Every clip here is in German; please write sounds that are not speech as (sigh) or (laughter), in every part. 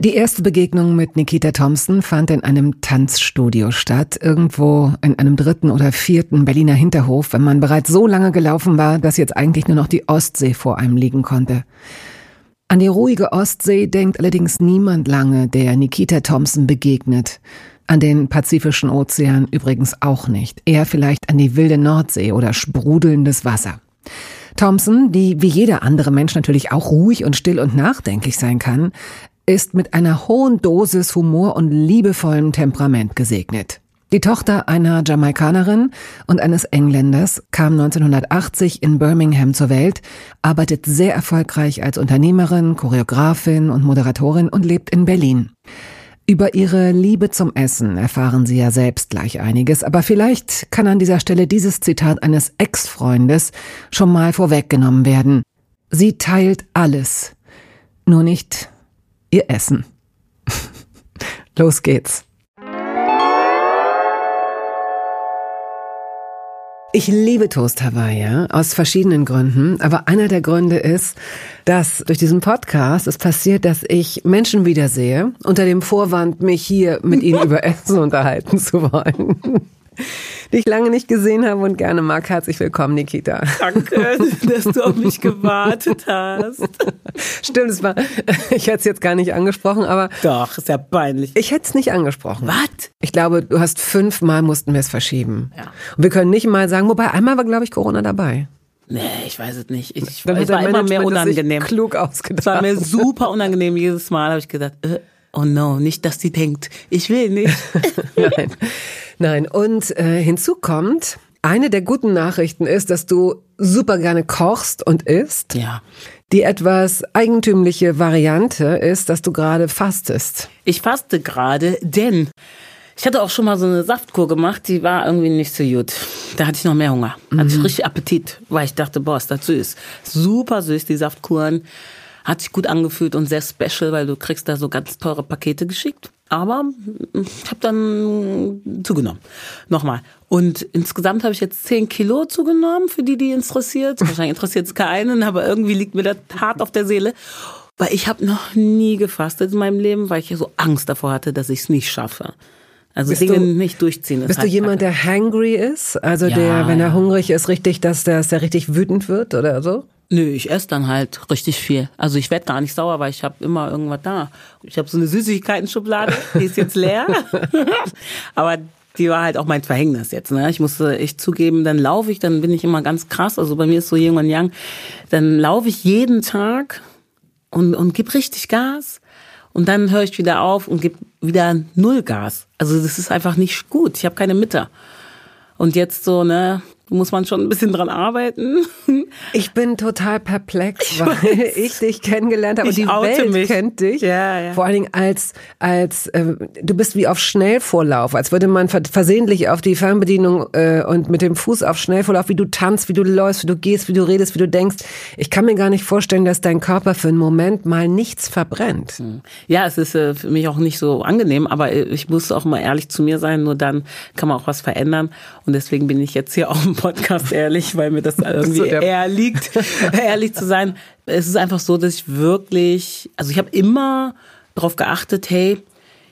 Die erste Begegnung mit Nikita Thompson fand in einem Tanzstudio statt, irgendwo in einem dritten oder vierten Berliner Hinterhof, wenn man bereits so lange gelaufen war, dass jetzt eigentlich nur noch die Ostsee vor einem liegen konnte. An die ruhige Ostsee denkt allerdings niemand lange, der Nikita Thompson begegnet. An den Pazifischen Ozean übrigens auch nicht. Eher vielleicht an die wilde Nordsee oder sprudelndes Wasser. Thompson, die wie jeder andere Mensch natürlich auch ruhig und still und nachdenklich sein kann, ist mit einer hohen Dosis Humor und liebevollem Temperament gesegnet. Die Tochter einer Jamaikanerin und eines Engländers kam 1980 in Birmingham zur Welt, arbeitet sehr erfolgreich als Unternehmerin, Choreografin und Moderatorin und lebt in Berlin. Über ihre Liebe zum Essen erfahren Sie ja selbst gleich einiges, aber vielleicht kann an dieser Stelle dieses Zitat eines Ex-Freundes schon mal vorweggenommen werden. Sie teilt alles, nur nicht ihr Essen. (laughs) Los geht's. Ich liebe Toast Hawaii, ja, aus verschiedenen Gründen. Aber einer der Gründe ist, dass durch diesen Podcast es passiert, dass ich Menschen wiedersehe, unter dem Vorwand, mich hier mit ihnen (laughs) über Essen unterhalten zu wollen die ich lange nicht gesehen habe und gerne mag. Herzlich willkommen, Nikita. Danke, (laughs) dass du auf mich gewartet hast. Stimmt, es war, ich hätte es jetzt gar nicht angesprochen, aber. Doch, ist ja peinlich. Ich hätte es nicht angesprochen. Was? Ich glaube, du hast fünfmal mussten wir es verschieben. Ja. Und wir können nicht mal sagen, wobei einmal war, glaube ich, Corona dabei. Nee, ich weiß es nicht. Ich, Dann es war immer mehr unangenehm. klug ausgedacht. Es war mir super unangenehm. Jedes Mal habe ich gedacht, äh, oh no, nicht, dass die denkt, ich will nicht. (laughs) (laughs) Nein. Nein. Und äh, hinzu kommt, eine der guten Nachrichten ist, dass du super gerne kochst und isst. ja. Die etwas eigentümliche Variante ist, dass du gerade fastest. Ich faste gerade, denn ich hatte auch schon mal so eine Saftkur gemacht, die war irgendwie nicht so gut. Da hatte ich noch mehr Hunger. Hatte ich richtig Appetit, weil ich dachte, boah, ist das süß. Super süß, die Saftkuren. Hat sich gut angefühlt und sehr special, weil du kriegst da so ganz teure Pakete geschickt. Aber ich habe dann zugenommen. Nochmal. Und insgesamt habe ich jetzt 10 Kilo zugenommen, für die, die interessiert. Wahrscheinlich interessiert es keinen, aber irgendwie liegt mir das hart auf der Seele. Weil ich habe noch nie gefastet in meinem Leben, weil ich so Angst davor hatte, dass ich es nicht schaffe. Also Bist Dinge du- nicht durchziehen. ist Bist du halt jemand, der hangry ist? Also Ja, der, wenn er ja. hungrig ist, richtig, dass der, dass der richtig wütend wird oder so? Nö, ich esse dann halt richtig viel. Also ich werde gar nicht sauer, weil ich habe immer irgendwas da. Ich habe so eine Süßigkeiten-Schublade, die ist jetzt leer. (laughs) Aber die war halt auch mein Verhängnis jetzt. Ne? Ich musste echt zugeben, dann laufe ich, dann bin ich immer ganz krass. Also bei mir ist so Yin und Yang. Dann laufe ich jeden Tag und, und gib richtig Gas. Und dann höre ich wieder auf und gib wieder null Gas. Also das ist einfach nicht gut. Ich habe keine Mitte. Und jetzt so, ne, muss man schon ein bisschen dran arbeiten. (laughs) Ich bin total perplex, weil ich dich kennengelernt habe und Ich die oute Welt mich. kennt dich. Ja, ja. Vor allen Dingen als, als äh, du bist wie auf Schnellvorlauf, als würde man ver- versehentlich auf die Fernbedienung äh, und mit dem Fuß auf Schnellvorlauf, wie du tanzt, wie du läufst, wie du gehst, wie du redest, wie du denkst. Ich kann mir gar nicht vorstellen, dass dein Körper für einen Moment mal nichts verbrennt. Ja, es ist äh, für mich auch nicht so angenehm, aber äh, ich muss auch mal ehrlich zu mir sein, nur dann kann man auch was verändern. Und deswegen bin ich jetzt hier auch Podcast ehrlich, weil mir das irgendwie So eher liegt, (laughs) ehrlich zu sein. Es ist einfach so, dass ich wirklich, also ich habe immer darauf geachtet, hey,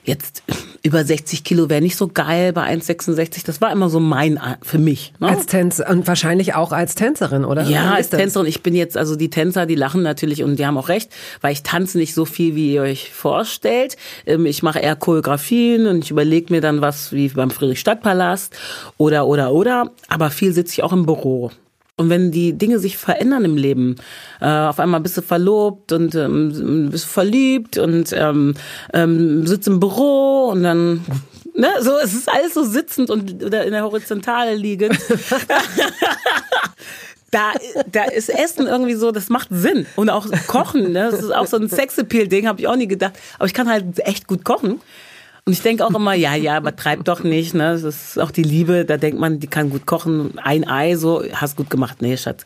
jetzt über 60 Kilo wäre nicht so geil bei 1,66. Das war immer so mein, äh, für mich. Ne? Als Tänzer und wahrscheinlich auch als Tänzerin, oder? Ja, als? Tänzerin. Ich bin jetzt, also die Tänzer, die lachen natürlich und die haben auch recht, weil ich tanze nicht so viel, wie ihr euch vorstellt. Ähm, Ich mache eher Choreografien und ich überlege mir dann was wie beim Friedrichstadtpalast oder, oder, oder. Aber viel sitze ich auch im Büro. Und wenn die Dinge sich verändern im Leben, äh, auf einmal bist du verlobt und ähm, bist verliebt und ähm, ähm, sitzt im Büro und dann, ne, so, es ist alles so sitzend und in der Horizontale liegend. (laughs) da, da ist Essen irgendwie so, das macht Sinn. Und auch Kochen, ne? das ist auch so ein Sexappeal-Ding, habe ich auch nie gedacht. Aber ich kann halt echt gut kochen. Und ich denke auch immer, ja, ja, übertreib doch nicht. Ne? Das ist auch die Liebe. Da denkt man, die kann gut kochen. Ein Ei, so, hast gut gemacht. Nee, Schatz.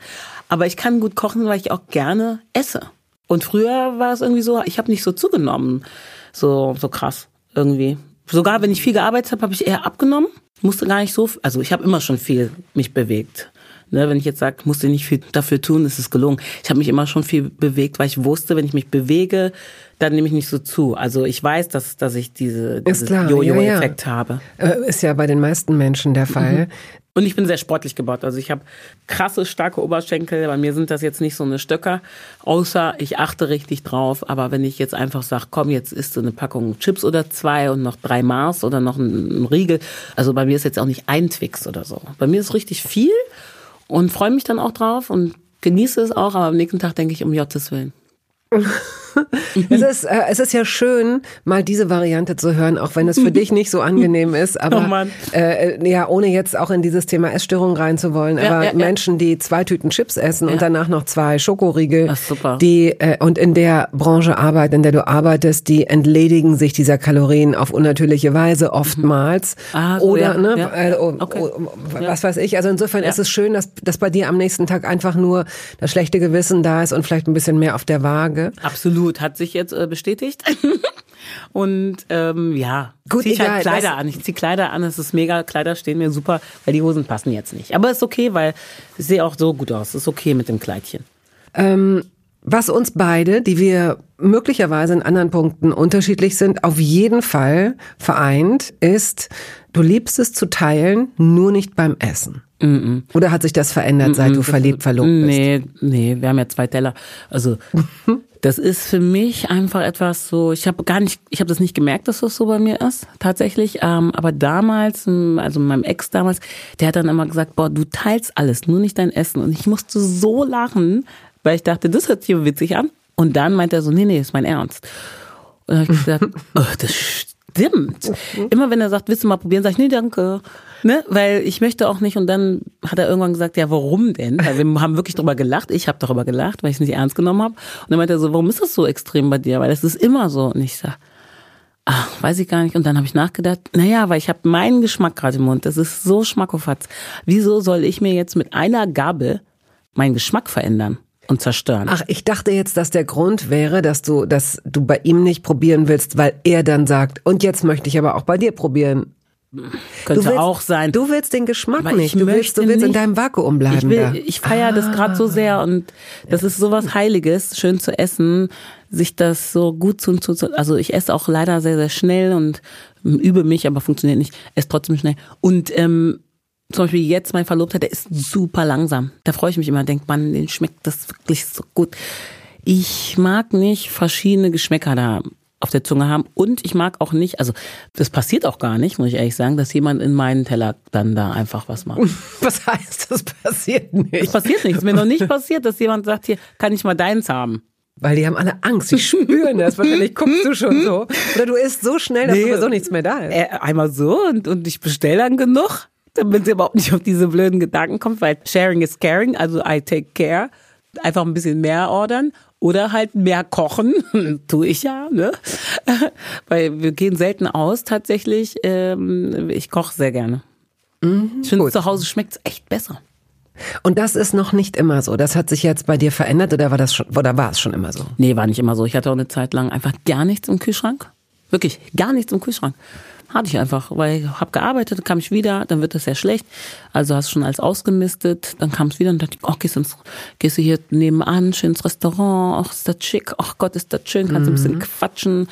Aber ich kann gut kochen, weil ich auch gerne esse. Und früher war es irgendwie so, ich habe nicht so zugenommen. So, so krass irgendwie. Sogar wenn ich viel gearbeitet habe, habe ich eher abgenommen. Musste gar nicht so, also ich habe immer schon viel mich bewegt. Ne, wenn ich jetzt sage, musste nicht viel dafür tun, ist es gelungen. Ich habe mich immer schon viel bewegt, weil ich wusste, wenn ich mich bewege, dann nehme ich nicht so zu. Also ich weiß, dass, dass ich diese, diesen Jojo-Effekt ja, ja. habe. Äh, ist ja bei den meisten Menschen der Fall. Mhm. Und ich bin sehr sportlich gebaut. Also ich habe krasse, starke Oberschenkel. Bei mir sind das jetzt nicht so eine Stöcker. Außer ich achte richtig drauf. Aber wenn ich jetzt einfach sage, komm, jetzt isst du eine Packung Chips oder zwei und noch drei Mars oder noch ein, ein Riegel. Also bei mir ist jetzt auch nicht ein Twix oder so. Bei mir ist richtig viel und freue mich dann auch drauf und genieße es auch, aber am nächsten Tag denke ich um Jottes Willen. (laughs) (laughs) es, ist, äh, es ist ja schön, mal diese Variante zu hören, auch wenn es für dich nicht so angenehm ist. (laughs) Aber oh äh, ja, ohne jetzt auch in dieses Thema Essstörung reinzuwollen. Ja, aber ja, Menschen, die zwei Tüten Chips essen und danach noch zwei Schokoriegel, Ach, die äh, und in der Branche arbeiten, in der du arbeitest, die entledigen sich dieser Kalorien auf unnatürliche Weise oftmals. Mhm. Ah, so, Oder ne, äh, oh, okay. oh, was weiß ich. Also insofern ist es schön, dass, dass bei dir am nächsten Tag einfach nur das schlechte Gewissen da ist und vielleicht ein bisschen mehr auf der Waage. Absolut hat sich jetzt äh, bestätigt. (laughs) Und ähm, ja, Gut, zieh ich halt Kleider an. Ich zieh Kleider an, es ist mega, Kleider stehen mir super, weil die Hosen passen jetzt nicht. Aber ist okay, weil ich sehe auch so gut aus. Ist okay mit dem Kleidchen. Ähm, was uns beide, die wir möglicherweise in anderen Punkten unterschiedlich sind, auf jeden Fall vereint, ist, du liebst es zu teilen, nur nicht beim Essen. Mm -mm. Oder hat sich das verändert, seit mm du verliebt, verlobt bist? Nee, nee, wir haben ja zwei Teller. Also (laughs) Das ist für mich einfach etwas so, ich habe gar nicht, ich habe das nicht gemerkt, dass das so bei mir ist, tatsächlich. Ähm, aber damals, also meinem Ex damals, der hat dann immer gesagt, boah, du teilst alles, nur nicht dein Essen. Und ich musste so lachen, weil ich dachte, das hört sich witzig an. Und dann meint er so, nee, nee, ist mein Ernst. Und dann habe ich gesagt, (laughs) oh, das stimmt. Immer wenn er sagt, willst du mal probieren, sage ich, nee, danke. Ne? Weil ich möchte auch nicht. Und dann hat er irgendwann gesagt, ja, warum denn? Weil wir haben wirklich drüber gelacht. Ich habe darüber gelacht, weil ich es nicht ernst genommen habe. Und dann meinte er so, warum ist das so extrem bei dir? Weil das ist immer so. Und ich sag, ach, weiß ich gar nicht. Und dann habe ich nachgedacht, naja, weil ich habe meinen Geschmack gerade im Mund. Das ist so schmackofatz. Wieso soll ich mir jetzt mit einer Gabel meinen Geschmack verändern? Und zerstören. Ach, ich dachte jetzt, dass der Grund wäre, dass du, dass du bei ihm nicht probieren willst, weil er dann sagt, und jetzt möchte ich aber auch bei dir probieren. Könnte willst, auch sein. Du willst den Geschmack aber nicht. Du willst, du willst nicht, in deinem Vakuum bleiben. Ich, will, ich feiere ah. das gerade so sehr und das ist sowas Heiliges, schön zu essen, sich das so gut zu, zu also ich esse auch leider sehr, sehr schnell und übe mich, aber funktioniert nicht, esse trotzdem schnell. Und ähm, zum Beispiel jetzt mein Verlobter, der ist super langsam. Da freue ich mich immer, denkt man, den schmeckt das wirklich so gut. Ich mag nicht verschiedene Geschmäcker da auf der Zunge haben. Und ich mag auch nicht, also das passiert auch gar nicht, muss ich ehrlich sagen, dass jemand in meinen Teller dann da einfach was macht. (laughs) Was heißt, das passiert nicht? Das passiert nicht. Es ist mir noch nicht passiert, dass jemand sagt, hier, kann ich mal deins haben. Weil die haben alle Angst, sie spüren das. Wahrscheinlich guckst du schon so. Oder du isst so schnell, dass nee, sowieso nichts mehr da ist. Äh, einmal so und, und ich bestelle dann genug, damit sie überhaupt nicht auf diese blöden Gedanken kommt, weil sharing is caring, also I take care. Einfach ein bisschen mehr ordern oder halt mehr kochen, (laughs) tue ich ja, ne? (laughs) Weil wir gehen selten aus tatsächlich. Ähm, ich koche sehr gerne. Mhm, ich finde, zu Hause schmeckt es echt besser. Und das ist noch nicht immer so. Das hat sich jetzt bei dir verändert oder war das schon, oder war es schon immer so? Nee, war nicht immer so. Ich hatte auch eine Zeit lang einfach gar nichts im Kühlschrank. Wirklich gar nichts im Kühlschrank. Hatte ich einfach, weil ich habe gearbeitet, kam ich wieder, dann wird das sehr schlecht. Also hast du schon alles ausgemistet, dann kam es wieder und dachte ich, oh, gehst, ins, gehst du hier nebenan, schön ins Restaurant, ach, ist das schick, ach Gott, ist das schön, kannst mhm. ein bisschen mhm. quatschen,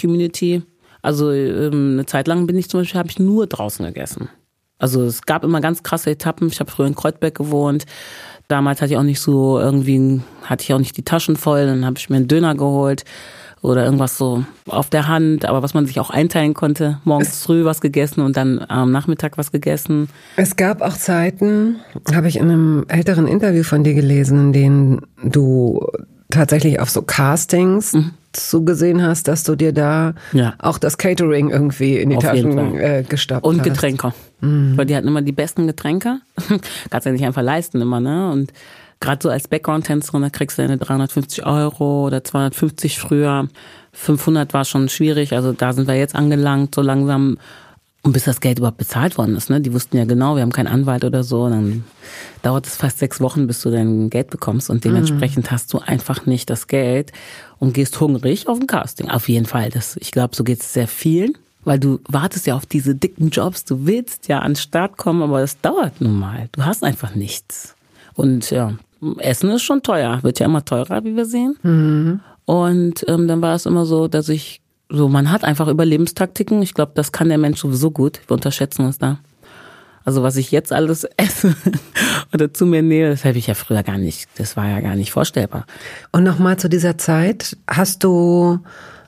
Community. Also ähm, eine Zeit lang bin ich zum Beispiel, habe ich nur draußen gegessen. Also es gab immer ganz krasse Etappen. Ich habe früher in Kreuzberg gewohnt. Damals hatte ich auch nicht so irgendwie, hatte ich auch nicht die Taschen voll. Dann habe ich mir einen Döner geholt oder irgendwas so auf der Hand, aber was man sich auch einteilen konnte. Morgens früh was gegessen und dann am Nachmittag was gegessen. Es gab auch Zeiten, habe ich in einem älteren Interview von dir gelesen, in denen du tatsächlich auf so Castings mhm. zugesehen hast, dass du dir da ja. auch das Catering irgendwie in die auf Taschen äh, gestoppt Und Getränke. Mhm. Weil die hatten immer die besten Getränke. (laughs) Kannst ja nicht einfach leisten immer, ne? Und gerade so als Background-Tänzerin, da kriegst du deine 350 Euro oder 250 früher. 500 war schon schwierig, also da sind wir jetzt angelangt, so langsam. Und bis das Geld überhaupt bezahlt worden ist, ne? Die wussten ja genau, wir haben keinen Anwalt oder so. Dann dauert es fast sechs Wochen, bis du dein Geld bekommst. Und dementsprechend hast du einfach nicht das Geld und gehst hungrig auf ein Casting. Auf jeden Fall. Das, ich glaube, so geht es sehr vielen. Weil du wartest ja auf diese dicken Jobs, du willst ja an den Start kommen, aber das dauert nun mal. Du hast einfach nichts. Und ja, Essen ist schon teuer, wird ja immer teurer, wie wir sehen. Mhm. Und ähm, dann war es immer so, dass ich so, man hat einfach Überlebenstaktiken. Ich glaube, das kann der Mensch sowieso gut. Wir unterschätzen uns da. Also was ich jetzt alles (laughs) esse oder zu mir nehme, das habe ich ja früher gar nicht. Das war ja gar nicht vorstellbar. Und nochmal zu dieser Zeit, hast du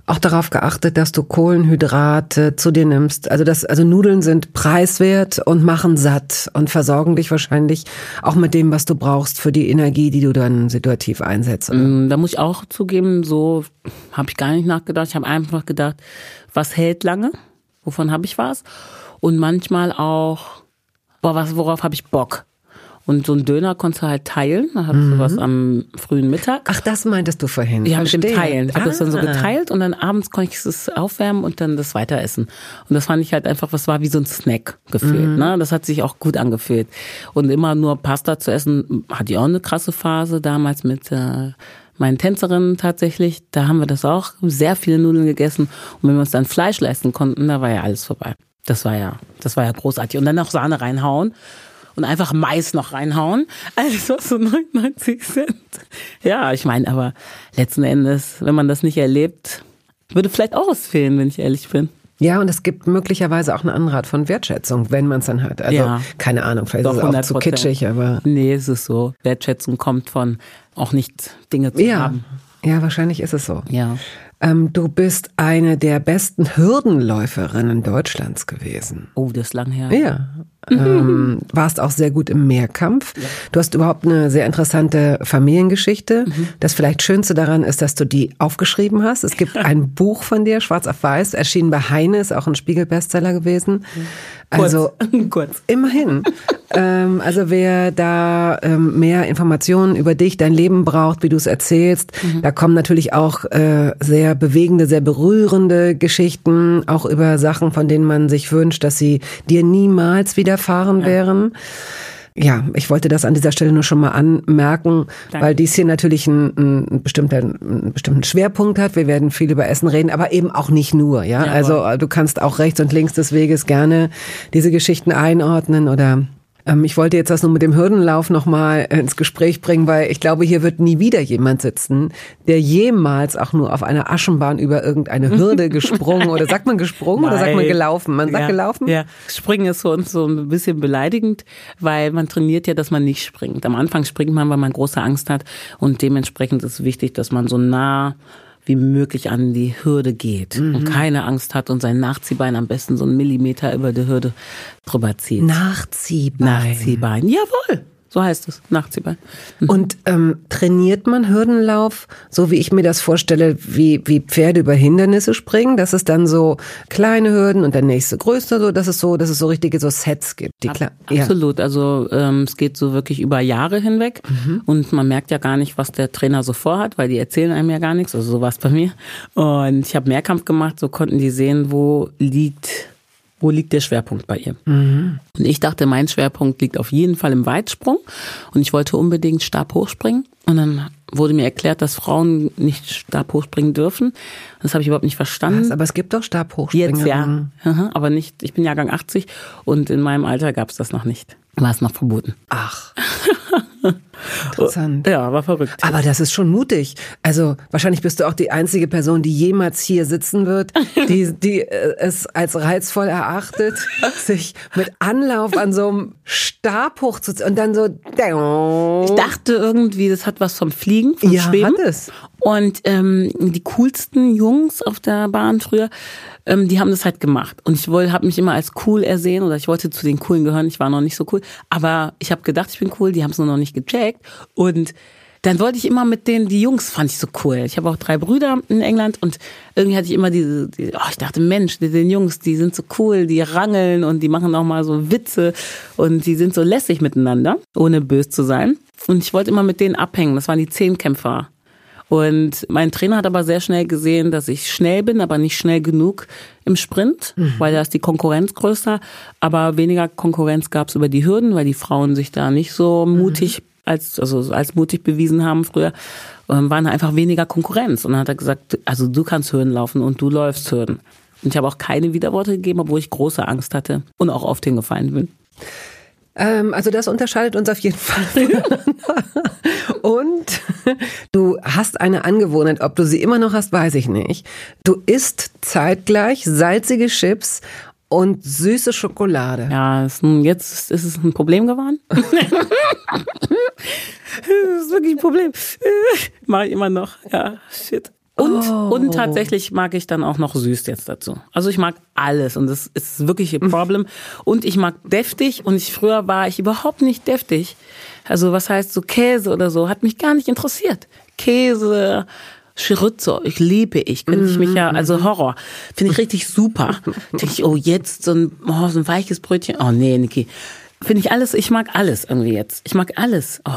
auch darauf geachtet, dass du Kohlenhydrate zu dir nimmst. Also das, also Nudeln sind preiswert und machen satt und versorgen dich wahrscheinlich auch mit dem, was du brauchst für die Energie, die du dann situativ einsetzt. Oder? Mm, Da muss ich auch zugeben, so habe ich gar nicht nachgedacht. Ich habe einfach gedacht, was hält lange? Wovon habe ich was? Und manchmal auch, boah, was, worauf habe ich Bock? Und so ein Döner konntest du halt teilen. Da hattest du was am frühen Mittag. Ach, das meintest du vorhin. Ja, mit dem. Teilen. Ich habe das dann so Ah. geteilt und dann abends konnte ich es aufwärmen und dann das weiter essen. Und das fand ich halt einfach, was war wie so ein Snack gefühlt. Mhm. Ne? Das hat sich auch gut angefühlt. Und immer nur Pasta zu essen, hatte ich auch eine krasse Phase damals mit äh, meinen Tänzerinnen tatsächlich. Da haben wir das auch, sehr viele Nudeln gegessen. Und wenn wir uns dann Fleisch leisten konnten, da war ja alles vorbei. Das war ja, das war ja großartig. Und dann noch Sahne reinhauen und einfach Mais noch reinhauen. Alles was so 99 Cent. Ja, ich meine, aber letzten Endes, wenn man das nicht erlebt, würde vielleicht auch was fehlen, wenn ich ehrlich bin. Ja, und es gibt möglicherweise auch eine andere Art von Wertschätzung, wenn man es dann hat. Also, Ja. keine Ahnung, vielleicht Doch, ist es auch zu 100%. kitschig, aber Nee, es ist so. Wertschätzung kommt von auch nicht Dinge zu ja, haben. ja, wahrscheinlich ist es so. Ja. Ähm, du bist eine der besten Hürdenläuferinnen Deutschlands gewesen. Oh, das ist lang her. Ja. Ähm, warst auch sehr gut im Mehrkampf. Du hast überhaupt eine sehr interessante Familiengeschichte. Das vielleicht Schönste daran ist, dass du die aufgeschrieben hast. Es gibt (laughs) ein Buch von dir, Schwarz auf Weiß, erschienen bei Heine, ist auch ein Spiegel-Bestseller gewesen. Also (laughs) Kurz. Immerhin. ähm, also wer da ähm, mehr Informationen über dich, dein Leben braucht, wie du es erzählst, da kommen natürlich auch äh, sehr bewegende, sehr berührende Geschichten, auch über Sachen, von denen man sich wünscht, dass sie dir niemals widerfahren wären. Ja, ich wollte das an dieser Stelle nur schon mal anmerken, Danke. weil dies hier natürlich einen, einen, bestimmten, einen bestimmten Schwerpunkt hat. Wir werden viel über Essen reden, aber eben auch nicht nur. Ja, Jawohl. also äh, du kannst auch rechts und links des Weges gerne diese Geschichten einordnen oder ähm, ich wollte jetzt das nur mit dem Hürdenlauf nochmal ins Gespräch bringen, weil ich glaube, hier wird nie wieder jemand sitzen, der jemals auch nur auf einer Aschenbahn über irgendeine (laughs) Hürde gesprungen oder sagt man gesprungen oder sagt man Nein. gelaufen? Man sagt ja, gelaufen? Ja, Springen ist für uns so ein bisschen beleidigend, weil man trainiert ja, dass man nicht springt. Am Anfang springt man, weil man große Angst hat und dementsprechend ist es wichtig, dass man so nah wie möglich an die Hürde geht und keine Angst hat und sein Nachziehbein am besten so einen Millimeter über die Hürde drüber zieht. Nachziehbein. Nachziehbein, jawohl, so heißt es, Nachziehbein. Und ähm, trainiert man Hürdenlauf, so wie ich mir das vorstelle, wie, wie Pferde über Hindernisse springen? Dass es dann so kleine Hürden und der nächste größte, so dass es so, dass es so richtige so Sets gibt. Die klar, ja. Absolut. Also ähm, es geht so wirklich über Jahre hinweg und man merkt ja gar nicht, was der Trainer so vorhat, weil die erzählen einem ja gar nichts. Also so war es bei mir. Und ich habe Mehrkampf gemacht, so konnten die sehen, wo liegt, wo liegt der Schwerpunkt bei ihr. Und ich dachte, mein Schwerpunkt liegt auf jeden Fall im Weitsprung und ich wollte unbedingt Stab hochspringen. Und dann wurde mir erklärt, dass Frauen nicht Stab hochspringen dürfen. Das habe ich überhaupt nicht verstanden. Aber es gibt doch Stabhochspringer. Jetzt ja, Aha, aber nicht, ich bin Jahrgang 80 und in meinem Alter gab es das noch nicht. War es noch verboten. Ach. (laughs) Interessant. Ja, war verrückt. Aber das ist schon mutig. Also wahrscheinlich bist du auch die einzige Person, die jemals hier sitzen wird, die, (laughs) die äh, es als reizvoll erachtet, sich mit Anlauf an so einem Stab hochzuziehen und dann so. Ich dachte irgendwie, das hat was vom Fliegen, vom Ja, Schweben. hat es. Und ähm, die coolsten Jungs auf der Bahn früher, ähm, die haben das halt gemacht. Und ich habe mich immer als cool ersehen oder ich wollte zu den coolen gehören. Ich war noch nicht so cool, aber ich habe gedacht, ich bin cool. Die haben es nur noch nicht gecheckt. Und dann wollte ich immer mit denen, die Jungs fand ich so cool. Ich habe auch drei Brüder in England und irgendwie hatte ich immer diese, die, oh, ich dachte, Mensch, die, den Jungs, die sind so cool, die rangeln und die machen auch mal so Witze und die sind so lässig miteinander, ohne bös zu sein. Und ich wollte immer mit denen abhängen. Das waren die Zehnkämpfer. Und mein Trainer hat aber sehr schnell gesehen, dass ich schnell bin, aber nicht schnell genug im Sprint, mhm. weil da ist die Konkurrenz größer. Aber weniger Konkurrenz gab es über die Hürden, weil die Frauen sich da nicht so mutig mhm. Als, also als mutig bewiesen haben früher. Ähm, waren einfach weniger Konkurrenz. Und dann hat er gesagt, also du kannst Hürden laufen und du läufst Hürden. Und ich habe auch keine Widerworte gegeben, obwohl ich große Angst hatte und auch oft hingefallen bin. Ähm, also das unterscheidet uns auf jeden Fall. (laughs) Und du hast eine Angewohnheit, ob du sie immer noch hast, weiß ich nicht. Du isst zeitgleich salzige Chips und süße Schokolade. Ja, jetzt ist es ein Problem geworden. (laughs) das ist wirklich ein Problem. (laughs) Mache ich immer noch. Ja, shit. Und, oh. und tatsächlich mag ich dann auch noch süß jetzt dazu. Also ich mag alles und das ist wirklich ein Problem. Und ich mag deftig und ich früher war ich überhaupt nicht deftig. Also was heißt so Käse oder so, hat mich gar nicht interessiert. Käse, Chorizo, ich liebe ich, könnte ich mich ja, also mhm. Horror, finde ich richtig super. (laughs) Denke ich, oh jetzt so ein, oh, so ein weiches Brötchen, oh nee, Niki. Finde ich alles, ich mag alles irgendwie jetzt. Ich mag alles. Oh.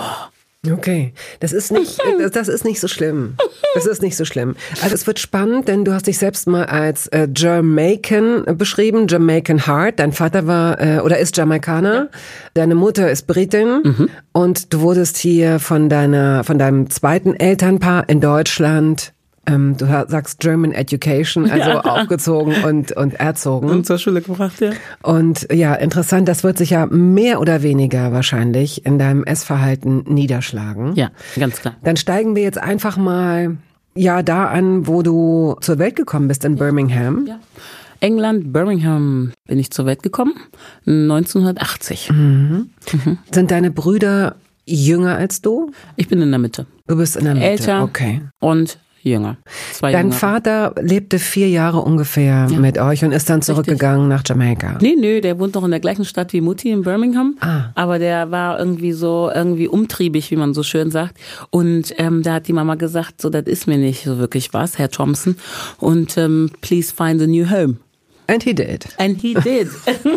Okay, das ist nicht, das ist nicht so schlimm. Das ist nicht so schlimm. Also es wird spannend, denn du hast dich selbst mal als äh, Jamaican beschrieben, Jamaican Heart. Dein Vater war äh, oder ist Jamaikaner, ja. deine Mutter ist Britin mhm. und du wurdest hier von deiner, von deinem zweiten Elternpaar in Deutschland ähm, du sagst German Education, also (laughs) ja. aufgezogen und, und erzogen. Und zur Schule gebracht, ja. Und ja, interessant, das wird sich ja mehr oder weniger wahrscheinlich in deinem Essverhalten niederschlagen. Ja, ganz klar. Dann steigen wir jetzt einfach mal ja da an, wo du zur Welt gekommen bist in Birmingham. Ja. England, Birmingham bin ich zur Welt gekommen, 1980. Mhm. Mhm. Sind deine Brüder jünger als du? Ich bin in der Mitte. Du bist in der Mitte, Älter okay. Und jünger. Zwei Dein jüngere. Vater lebte vier Jahre ungefähr ja. mit euch und ist dann zurückgegangen Richtig. nach Jamaika. Nee, nee, der wohnt noch in der gleichen Stadt wie Mutti in Birmingham. Ah. Aber der war irgendwie so, irgendwie umtriebig, wie man so schön sagt. Und ähm, da hat die Mama gesagt, so, das ist mir nicht so wirklich was, Herr Thompson. Und ähm, please find a new home. And he did. And he did.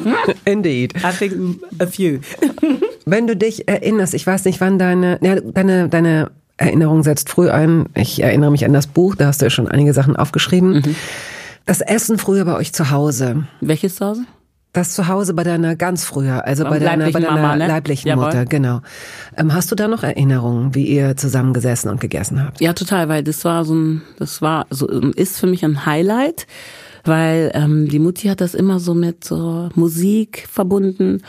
(laughs) Indeed. I think a few. Wenn du dich erinnerst, ich weiß nicht, wann deine, ja, deine, deine Erinnerung setzt früh ein. Ich erinnere mich an das Buch, da hast du ja schon einige Sachen aufgeschrieben. Mhm. Das Essen früher bei euch zu Hause. Welches zu Hause? Das zu Hause bei deiner ganz früher, also bei deiner, bei deiner Mama, ne? leiblichen Jawohl. Mutter, genau. Ähm, hast du da noch Erinnerungen, wie ihr zusammengesessen und gegessen habt? Ja, total, weil das war so ein, das war so ist für mich ein Highlight, weil ähm, die Mutti hat das immer so mit so Musik verbunden,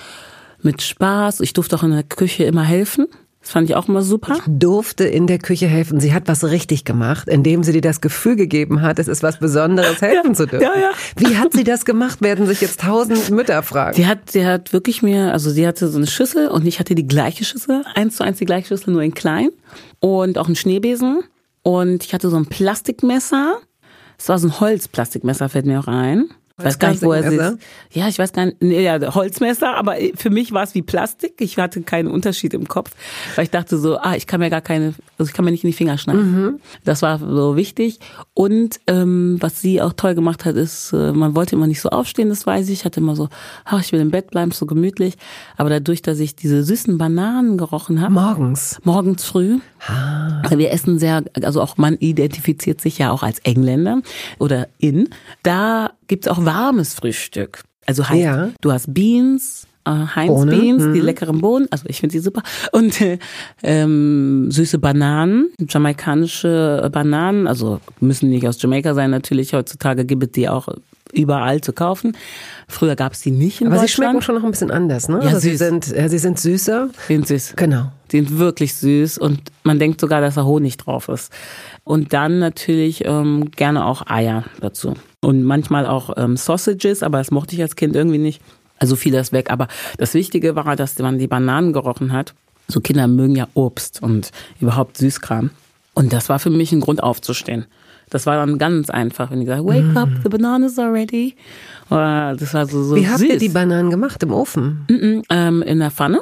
mit Spaß. Ich durfte auch in der Küche immer helfen. Das fand ich auch immer super. Ich durfte in der Küche helfen. Sie hat was richtig gemacht, indem sie dir das Gefühl gegeben hat, es ist was Besonderes, (laughs) helfen ja, zu dürfen. Ja, ja. Wie hat sie das gemacht, werden sich jetzt tausend Mütter fragen. Sie hat, sie hat wirklich mir, also sie hatte so eine Schüssel und ich hatte die gleiche Schüssel, eins zu eins die gleiche Schüssel, nur in klein und auch einen Schneebesen und ich hatte so ein Plastikmesser. Es war so ein Holzplastikmesser, fällt mir auch ein. Ich weiß gar nicht, wo er sitzt. Ja, ich weiß gar nicht. Nee, ja, Holzmesser, aber für mich war es wie Plastik. Ich hatte keinen Unterschied im Kopf, weil ich dachte so, ah, ich kann mir gar keine, also ich kann mir nicht in die Finger schneiden. Mhm. Das war so wichtig. Und ähm, was sie auch toll gemacht hat, ist, äh, man wollte immer nicht so aufstehen, das weiß ich. Ich hatte immer so, ach, ich will im Bett bleiben, so gemütlich. Aber dadurch, dass ich diese süßen Bananen gerochen habe. Morgens. Morgens früh. Ah. Wir essen sehr, also auch man identifiziert sich ja auch als Engländer oder in. Da gibt's auch warmes Frühstück. Also heißt, ja. du hast Beans, äh, Heinz Bohne. Beans, mhm. die leckeren Bohnen, also ich finde sie super. Und äh, ähm, süße Bananen, jamaikanische Bananen, also müssen nicht aus Jamaika sein natürlich. Heutzutage gibt es die auch überall zu kaufen. Früher gab es die nicht in Aber Deutschland. sie schmecken schon noch ein bisschen anders, ne? Ja, also sie sind, ja, sie sind süßer. Sie sind süß. Genau. Die sind wirklich süß und man denkt sogar, dass da Honig drauf ist. Und dann natürlich ähm, gerne auch Eier dazu. Und manchmal auch ähm, Sausages, aber das mochte ich als Kind irgendwie nicht. Also fiel das weg. Aber das Wichtige war, dass man die Bananen gerochen hat. So Kinder mögen ja Obst und überhaupt Süßkram. Und das war für mich ein Grund aufzustehen. Das war dann ganz einfach, wenn die gesagt wake up, the bananas are ready. Das war so, so Wie habt süß. ihr die Bananen gemacht? Im Ofen? Mm -mm, ähm, in der Pfanne.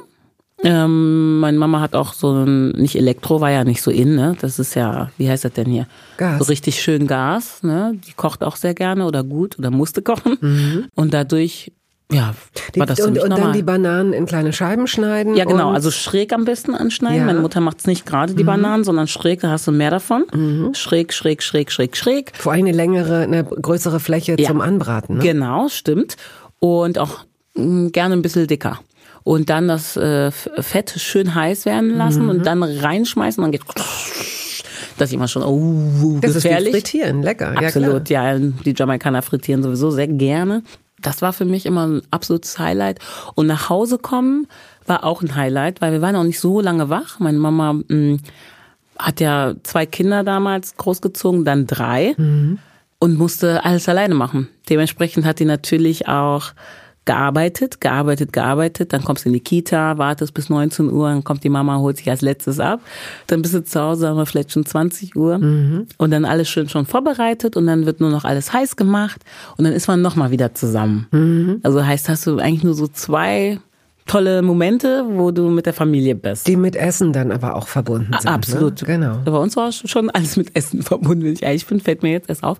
Ähm, meine Mama hat auch so ein, nicht Elektro, war ja nicht so in, ne? Das ist ja, wie heißt das denn hier? Gas. So richtig schön Gas, ne? Die kocht auch sehr gerne oder gut oder musste kochen. Mhm. Und dadurch Ja, Die, war das und und dann die Bananen in kleine Scheiben schneiden. Ja, genau. Also schräg am besten anschneiden. Ja. Mhm. Meine Mutter macht's nicht gerade die Bananen, sondern schräg, da hast du mehr davon. Schräg, schräg, schräg, schräg, schräg. vor allem eine längere, eine größere Fläche Ja. zum Anbraten. Ne? Genau, stimmt. Und auch mh, gerne ein bisschen dicker. Und dann das äh, Fett schön heiß werden lassen Mhm. und dann reinschmeißen. Dann geht das ist immer schon oh, Das ist wie gefährlich. frittieren, lecker. Ja, Absolut, klar. ja, die Jamaikaner frittieren sowieso sehr gerne. Das war für mich immer ein absolutes Highlight. Und nach Hause kommen war auch ein Highlight, weil wir waren auch nicht so lange wach. Meine Mama mh, hat ja zwei Kinder damals großgezogen, dann drei und musste alles alleine machen. Dementsprechend hat die natürlich auch gearbeitet, gearbeitet, gearbeitet. Dann kommst du in die Kita, wartest bis 19 Uhr, dann kommt die Mama, holt sich als letztes ab. Dann bist du zu Hause, haben wir vielleicht schon 20 Uhr. Und dann alles schön schon vorbereitet und dann wird nur noch alles heiß gemacht und dann ist man nochmal wieder zusammen. Also heißt, hast du eigentlich nur so zwei tolle Momente, wo du mit der Familie bist. Die mit Essen dann aber auch verbunden sind. Absolut. Ne? Genau. Bei uns war schon alles mit Essen (laughs) verbunden, wenn ich ehrlich bin, fällt mir jetzt erst auf.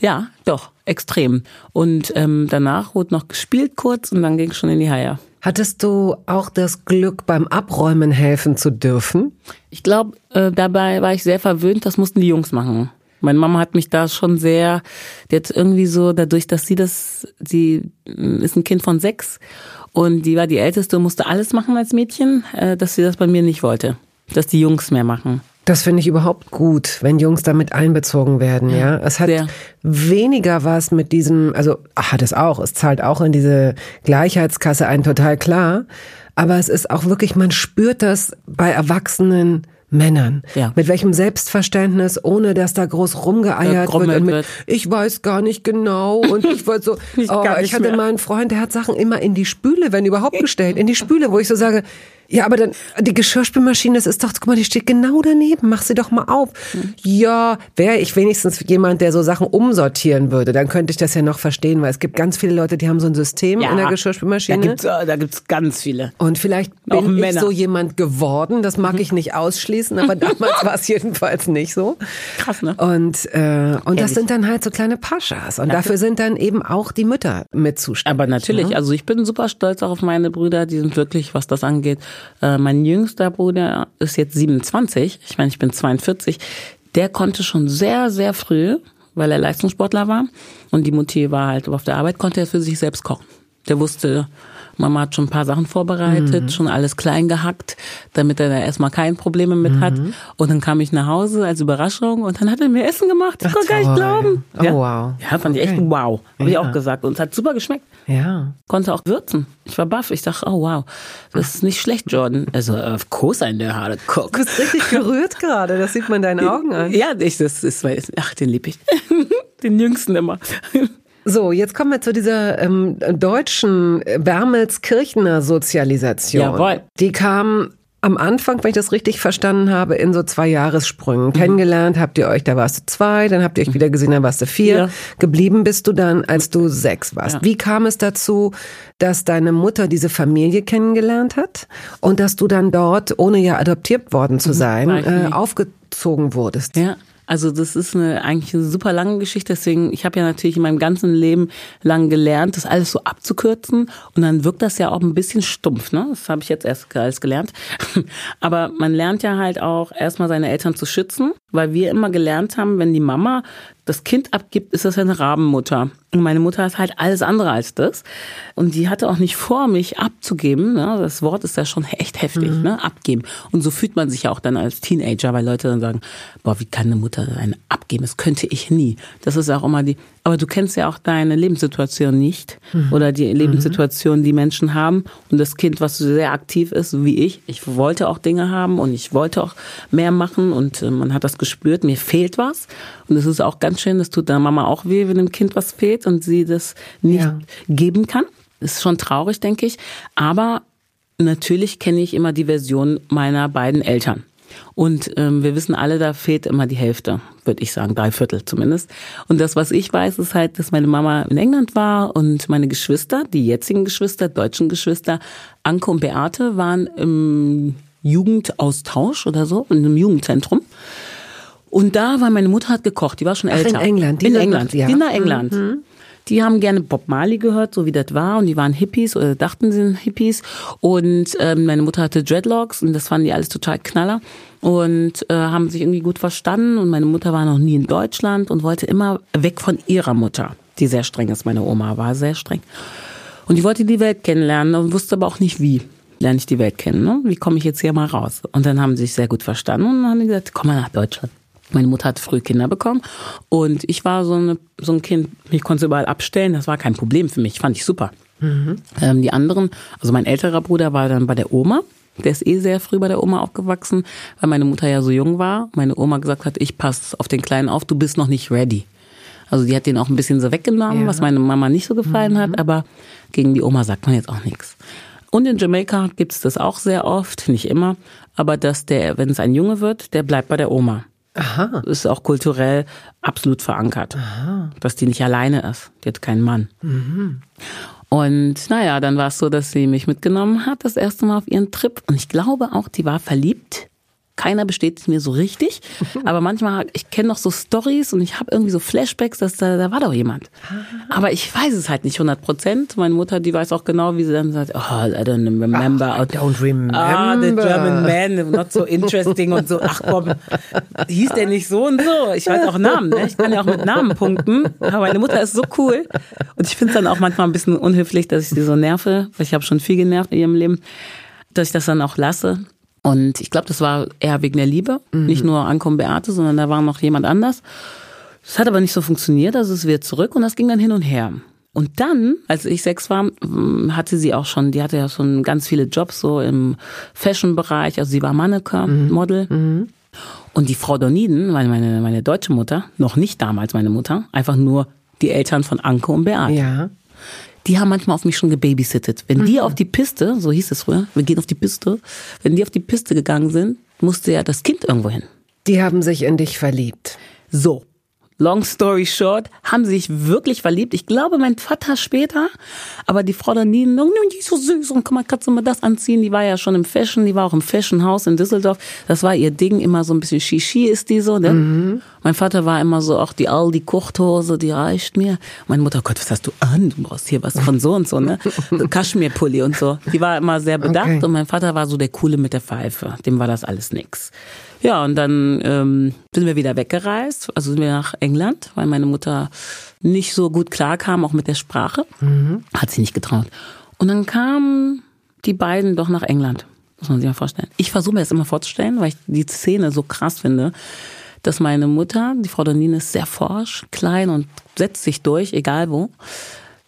Ja, doch, extrem. Und ähm, danach wurde noch gespielt kurz und dann ging es schon in die Haie. Hattest du auch das Glück, beim Abräumen helfen zu dürfen? Ich glaube, äh, dabei war ich sehr verwöhnt, das mussten die Jungs machen. Meine Mama hat mich da schon sehr, die hat irgendwie so, dadurch, dass sie das, sie äh, ist ein Kind von sechs und die war die Älteste und musste alles machen als Mädchen, äh, dass sie das bei mir nicht wollte. Dass die Jungs mehr machen. Das finde ich überhaupt gut, wenn Jungs damit einbezogen werden, ja. Es hat sehr. weniger was mit diesem, also ach, hat es auch, es zahlt auch in diese Gleichheitskasse ein, total klar. Aber es ist auch wirklich, man spürt das bei erwachsenen Männern. Ja. Mit welchem Selbstverständnis, ohne dass da groß rumgeeiert wird und mit, wird. ich weiß gar nicht genau und ich wollte so, (laughs) Ich oh, ich hatte mehr. mal einen Freund, der hat Sachen immer in die Spüle, wenn überhaupt gestellt, in die Spüle, wo ich so sage, ja, aber dann, die Geschirrspülmaschine, das ist doch, guck mal, die steht genau daneben, mach sie doch mal auf. Ja, wäre ich wenigstens jemand, der so Sachen umsortieren würde, dann könnte ich das ja noch verstehen, weil es gibt ganz viele Leute, die haben so ein System in der Geschirrspülmaschine. Da gibt's, da gibt's ganz viele. Und vielleicht Auch bin ich Männer. so jemand geworden, das mag ich nicht ausschließen, aber (laughs) damals war es jedenfalls nicht so. Krass, ne? Und, äh, und das sind dann halt so kleine Paschas. Und dafür sind dann eben auch die Mütter mit zuständig. Aber natürlich, also ich bin super stolz auch auf meine Brüder, die sind wirklich, was das angeht. Äh, mein jüngster Bruder ist jetzt 27, ich meine, ich bin 42. Der konnte schon sehr, sehr früh, weil er Leistungssportler war und die Mutti war halt auf der Arbeit, konnte er für sich selbst kochen. Der wusste, Mama hat schon ein paar Sachen vorbereitet, schon alles klein gehackt, damit er da erstmal keine Probleme mit hat. Und dann kam ich nach Hause als Überraschung und dann hat er mir Essen gemacht. Ich konnte gar nicht glauben. Oh, ja. wow. Ja, fand ich echt Okay. wow. Habe ich Ja. auch gesagt. Und es hat super geschmeckt Ja. konnte auch würzen. Ich war baff. Ich dachte, oh wow, das ist nicht schlecht, Jordan. Also, of course I know how to cook. Du bist richtig gerührt gerade, das sieht man deinen Augen an. Ja, ich, das ist, ach, den lieb ich. (laughs) Den jüngsten immer. So, jetzt kommen wir zu dieser ähm, deutschen Wermelskirchener Sozialisation. Jawohl. Die kam am Anfang, wenn ich das richtig verstanden habe, in so zwei Jahressprüngen. Kennengelernt habt ihr euch, da warst du zwei, dann habt ihr euch wieder gesehen, dann warst du vier. Vier. Geblieben bist du dann, als du sechs warst. Ja. Wie kam es dazu, dass deine Mutter diese Familie kennengelernt hat und dass du dann dort, ohne ja adoptiert worden zu sein, war ich äh, aufgezogen wurdest? Ja. Also das ist eine eigentlich eine super lange Geschichte, deswegen ich habe ja natürlich in meinem ganzen Leben lang gelernt, das alles so abzukürzen und dann wirkt das ja auch ein bisschen stumpf, ne? Das habe ich jetzt erst alles gelernt. (laughs) Aber man lernt ja halt auch erstmal seine Eltern zu schützen, weil wir immer gelernt haben, wenn die Mama das Kind abgibt, ist das eine Rabenmutter. Und meine Mutter ist halt alles andere als das. Und die hatte auch nicht vor, mich abzugeben. Ne? Das Wort ist ja schon echt heftig, ne? Abgeben. Und so fühlt man sich ja auch dann als Teenager, weil Leute dann sagen, boah, wie kann eine Mutter einen abgeben? Das könnte ich nie. Das ist auch immer die, aber du kennst ja auch deine Lebenssituation nicht. Oder die Lebenssituation, die Menschen haben. Und das Kind, was sehr aktiv ist, wie ich. Ich wollte auch Dinge haben und ich wollte auch mehr machen und äh, man hat das gespürt, mir fehlt was. Und es ist auch ganz schön, das tut der Mama auch weh, wenn dem Kind was fehlt und sie das nicht Ja. geben kann. Ist schon traurig, denke ich. Aber natürlich kenne ich immer die Version meiner beiden Eltern. Und ähm, wir wissen alle, da fehlt immer die Hälfte, würde ich sagen, drei Viertel zumindest. Und das, was ich weiß, ist halt, dass meine Mama in England war und meine Geschwister, die jetzigen Geschwister, deutschen Geschwister, Anke und Beate, waren im Jugendaustausch oder so, in einem Jugendzentrum. Und da war meine Mutter hat gekocht, die war schon Ach, in älter. England, die in England, ja. die nach England. Die haben gerne Bob Marley gehört, so wie das war. Und die waren Hippies oder dachten, sie sind Hippies. Und ähm, meine Mutter hatte Dreadlocks und das fanden die alles total knaller. Und äh, haben sich irgendwie gut verstanden. Und meine Mutter war noch nie in Deutschland und wollte immer weg von ihrer Mutter, die sehr streng ist. Meine Oma war sehr streng. Und die wollte die Welt kennenlernen und wusste aber auch nicht wie. Lerne ich die Welt kennen, ne? Wie komme ich jetzt hier mal raus? Und dann haben sie sich sehr gut verstanden und haben gesagt, komm mal nach Deutschland. Meine Mutter hat früh Kinder bekommen und ich war so, eine, so ein Kind, ich konnte überall abstellen, das war kein Problem für mich, fand ich super. Mhm. Ähm, die anderen, also mein älterer Bruder war dann bei der Oma, der ist eh sehr früh bei der Oma aufgewachsen, weil meine Mutter ja so jung war. Meine Oma gesagt hat, ich passe auf den Kleinen auf, du bist noch nicht ready. Also die hat den auch ein bisschen so weggenommen, ja. was meine Mama nicht so gefallen mhm. hat, aber gegen die Oma sagt man jetzt auch nichts. Und in Jamaika gibt's das auch sehr oft, nicht immer, aber dass der, wenn es ein Junge wird, der bleibt bei der Oma. Aha. Ist auch kulturell absolut verankert. Aha. Dass die nicht alleine ist. Die hat keinen Mann. Mhm. Und naja, dann war es so, dass sie mich mitgenommen hat, das erste Mal auf ihren Trip. Und ich glaube auch, die war verliebt keiner bestätigt mir so richtig, (laughs) aber manchmal, ich kenne noch so Stories und ich habe irgendwie so Flashbacks, dass da, da war doch jemand. Ah. Aber ich weiß es halt nicht 100 Prozent. Meine Mutter, die weiß auch genau, wie sie dann sagt, oh, I don't remember. Ach, I don't remember. Ah, the German man, not so interesting und so. Ach komm, hieß der nicht so und so. Ich weiß auch Namen, ne? ich kann ja auch mit Namen punkten. Aber meine Mutter ist so cool. Und ich finde es dann auch manchmal ein bisschen unhöflich, dass ich sie so nerve, weil ich habe schon viel genervt in ihrem Leben, dass ich das dann auch lasse. Und ich glaube, das war eher wegen der Liebe. Mhm. Nicht nur Ankommen Beate, sondern da war noch jemand anders. Das hat aber nicht so funktioniert, also es wird zurück und das ging dann hin und her. Und dann, als ich sechs war, hatte sie auch schon, die hatte ja schon ganz viele Jobs so im Fashion-Bereich. Also sie war Mannequin, mhm. Model. Mhm. Und die Frau Doniden, meine, meine, meine deutsche Mutter, noch nicht damals meine Mutter, einfach nur die Eltern von Anke und Beate. Ja die haben manchmal auf mich schon gebabysittet. Wenn mhm. die auf die Piste, so hieß es früher, wir gehen auf die Piste, wenn die auf die Piste gegangen sind, musste ja das Kind irgendwo hin. Die haben sich in dich verliebt. So long story short, haben sich wirklich verliebt. Ich glaube, mein Vater später, aber die Frau daneben, oh, die ist so süß und komm mal, kannst du mal das anziehen? Die war ja schon im Fashion, die war auch im Fashion House in Düsseldorf. Das war ihr Ding, immer so ein bisschen Shishi ist die so, ne? Mhm. Mein Vater war immer so, auch die Aldi Kuchthose, die reicht mir. Meine Mutter, oh Gott, was hast du an? Du brauchst hier was von so und so, ne? (laughs) Kaschmirpulli und so. Die war immer sehr bedacht okay. und mein Vater war so der Coole mit der Pfeife. Dem war das alles nix. Ja, und dann ähm, sind wir wieder weggereist, also sind wir nach England, weil meine Mutter nicht so gut klarkam, auch mit der Sprache. Mhm. Hat sie nicht getraut. Und dann kamen die beiden doch nach England. Muss man sich mal vorstellen. Ich versuche mir das immer vorzustellen, weil ich die Szene so krass finde, dass meine Mutter, die Frau Donine, ist sehr forsch, klein und setzt sich durch, egal wo.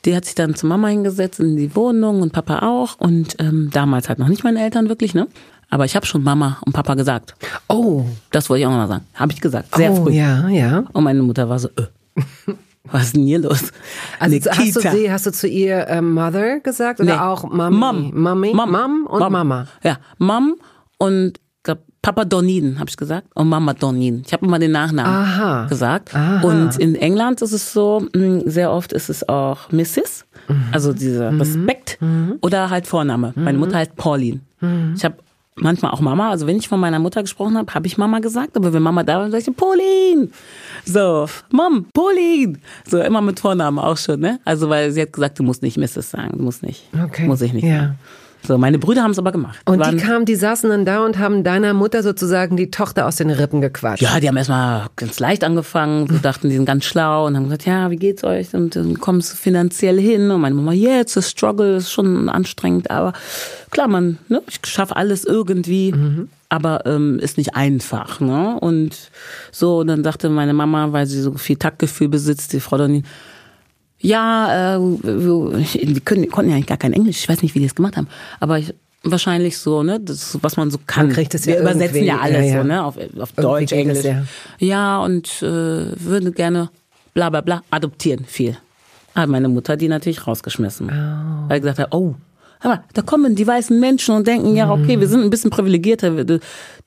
Die hat sich dann zu Mama hingesetzt in die Wohnung und Papa auch. Und ähm, damals halt noch nicht meine Eltern wirklich, ne? Aber ich habe schon Mama und Papa gesagt. Oh. Das wollte ich auch noch mal sagen. Habe ich gesagt. Sehr oh, früh. Ja, ja. Und meine Mutter war so, äh. (laughs) Was ist denn hier los? Also hast du, sie, hast du zu ihr äh, Mother gesagt oder nee. auch Mami? Mom. Mami? Mom. Mom und Mom. Mama? Ja, Mom und Papa Doniden, habe ich gesagt, und Mama Doniden. Ich habe immer den Nachnamen Aha. gesagt. Aha. Und in England ist es so, hm, sehr oft ist es auch Mrs., mhm. also dieser mhm. Respekt, mhm. oder halt Vorname. Meine Mutter heißt Pauline. Mhm. Ich habe manchmal auch Mama. Also wenn ich von meiner Mutter gesprochen habe, habe ich Mama gesagt. Aber wenn Mama da war, sage ich Pauline. So, Mom, Pauline. So immer mit Vornamen auch schon, ne? Also weil sie hat gesagt, du musst nicht Mrs. sagen, du musst nicht. Okay. Muss ich nicht. Ja. Sagen. So, meine Brüder haben es aber gemacht. Und die, die kamen, die saßen dann da und haben deiner Mutter sozusagen die Tochter aus den Rippen gequatscht. Ja, die haben erstmal ganz leicht angefangen, so (laughs) dachten, die sind ganz schlau und haben gesagt, ja, wie geht's euch? Und dann kommst du finanziell hin. Und meine Mama, yeah, it's a struggle, ist schon anstrengend, aber klar, man, ne, ich schaffe alles irgendwie. Mhm aber ähm, ist nicht einfach. Ne? Und so, und dann sagte meine Mama, weil sie so viel Taktgefühl besitzt, die Frau Donin, ja, äh, die können, konnten ja gar kein Englisch. Ich weiß nicht, wie die das gemacht haben. Aber ich, wahrscheinlich so, ne? Das, was man so kann. Man kriegt es Wir ja übersetzen ja alles ja, ja. so, ne? Auf, auf Deutsch, Englisch. Das, ja. ja, und äh, würde gerne bla bla bla adoptieren viel. Aber meine Mutter hat die natürlich rausgeschmissen. Oh. Weil gesagt hat, oh, aber da kommen die weißen Menschen und denken, ja, okay, wir sind ein bisschen privilegierter.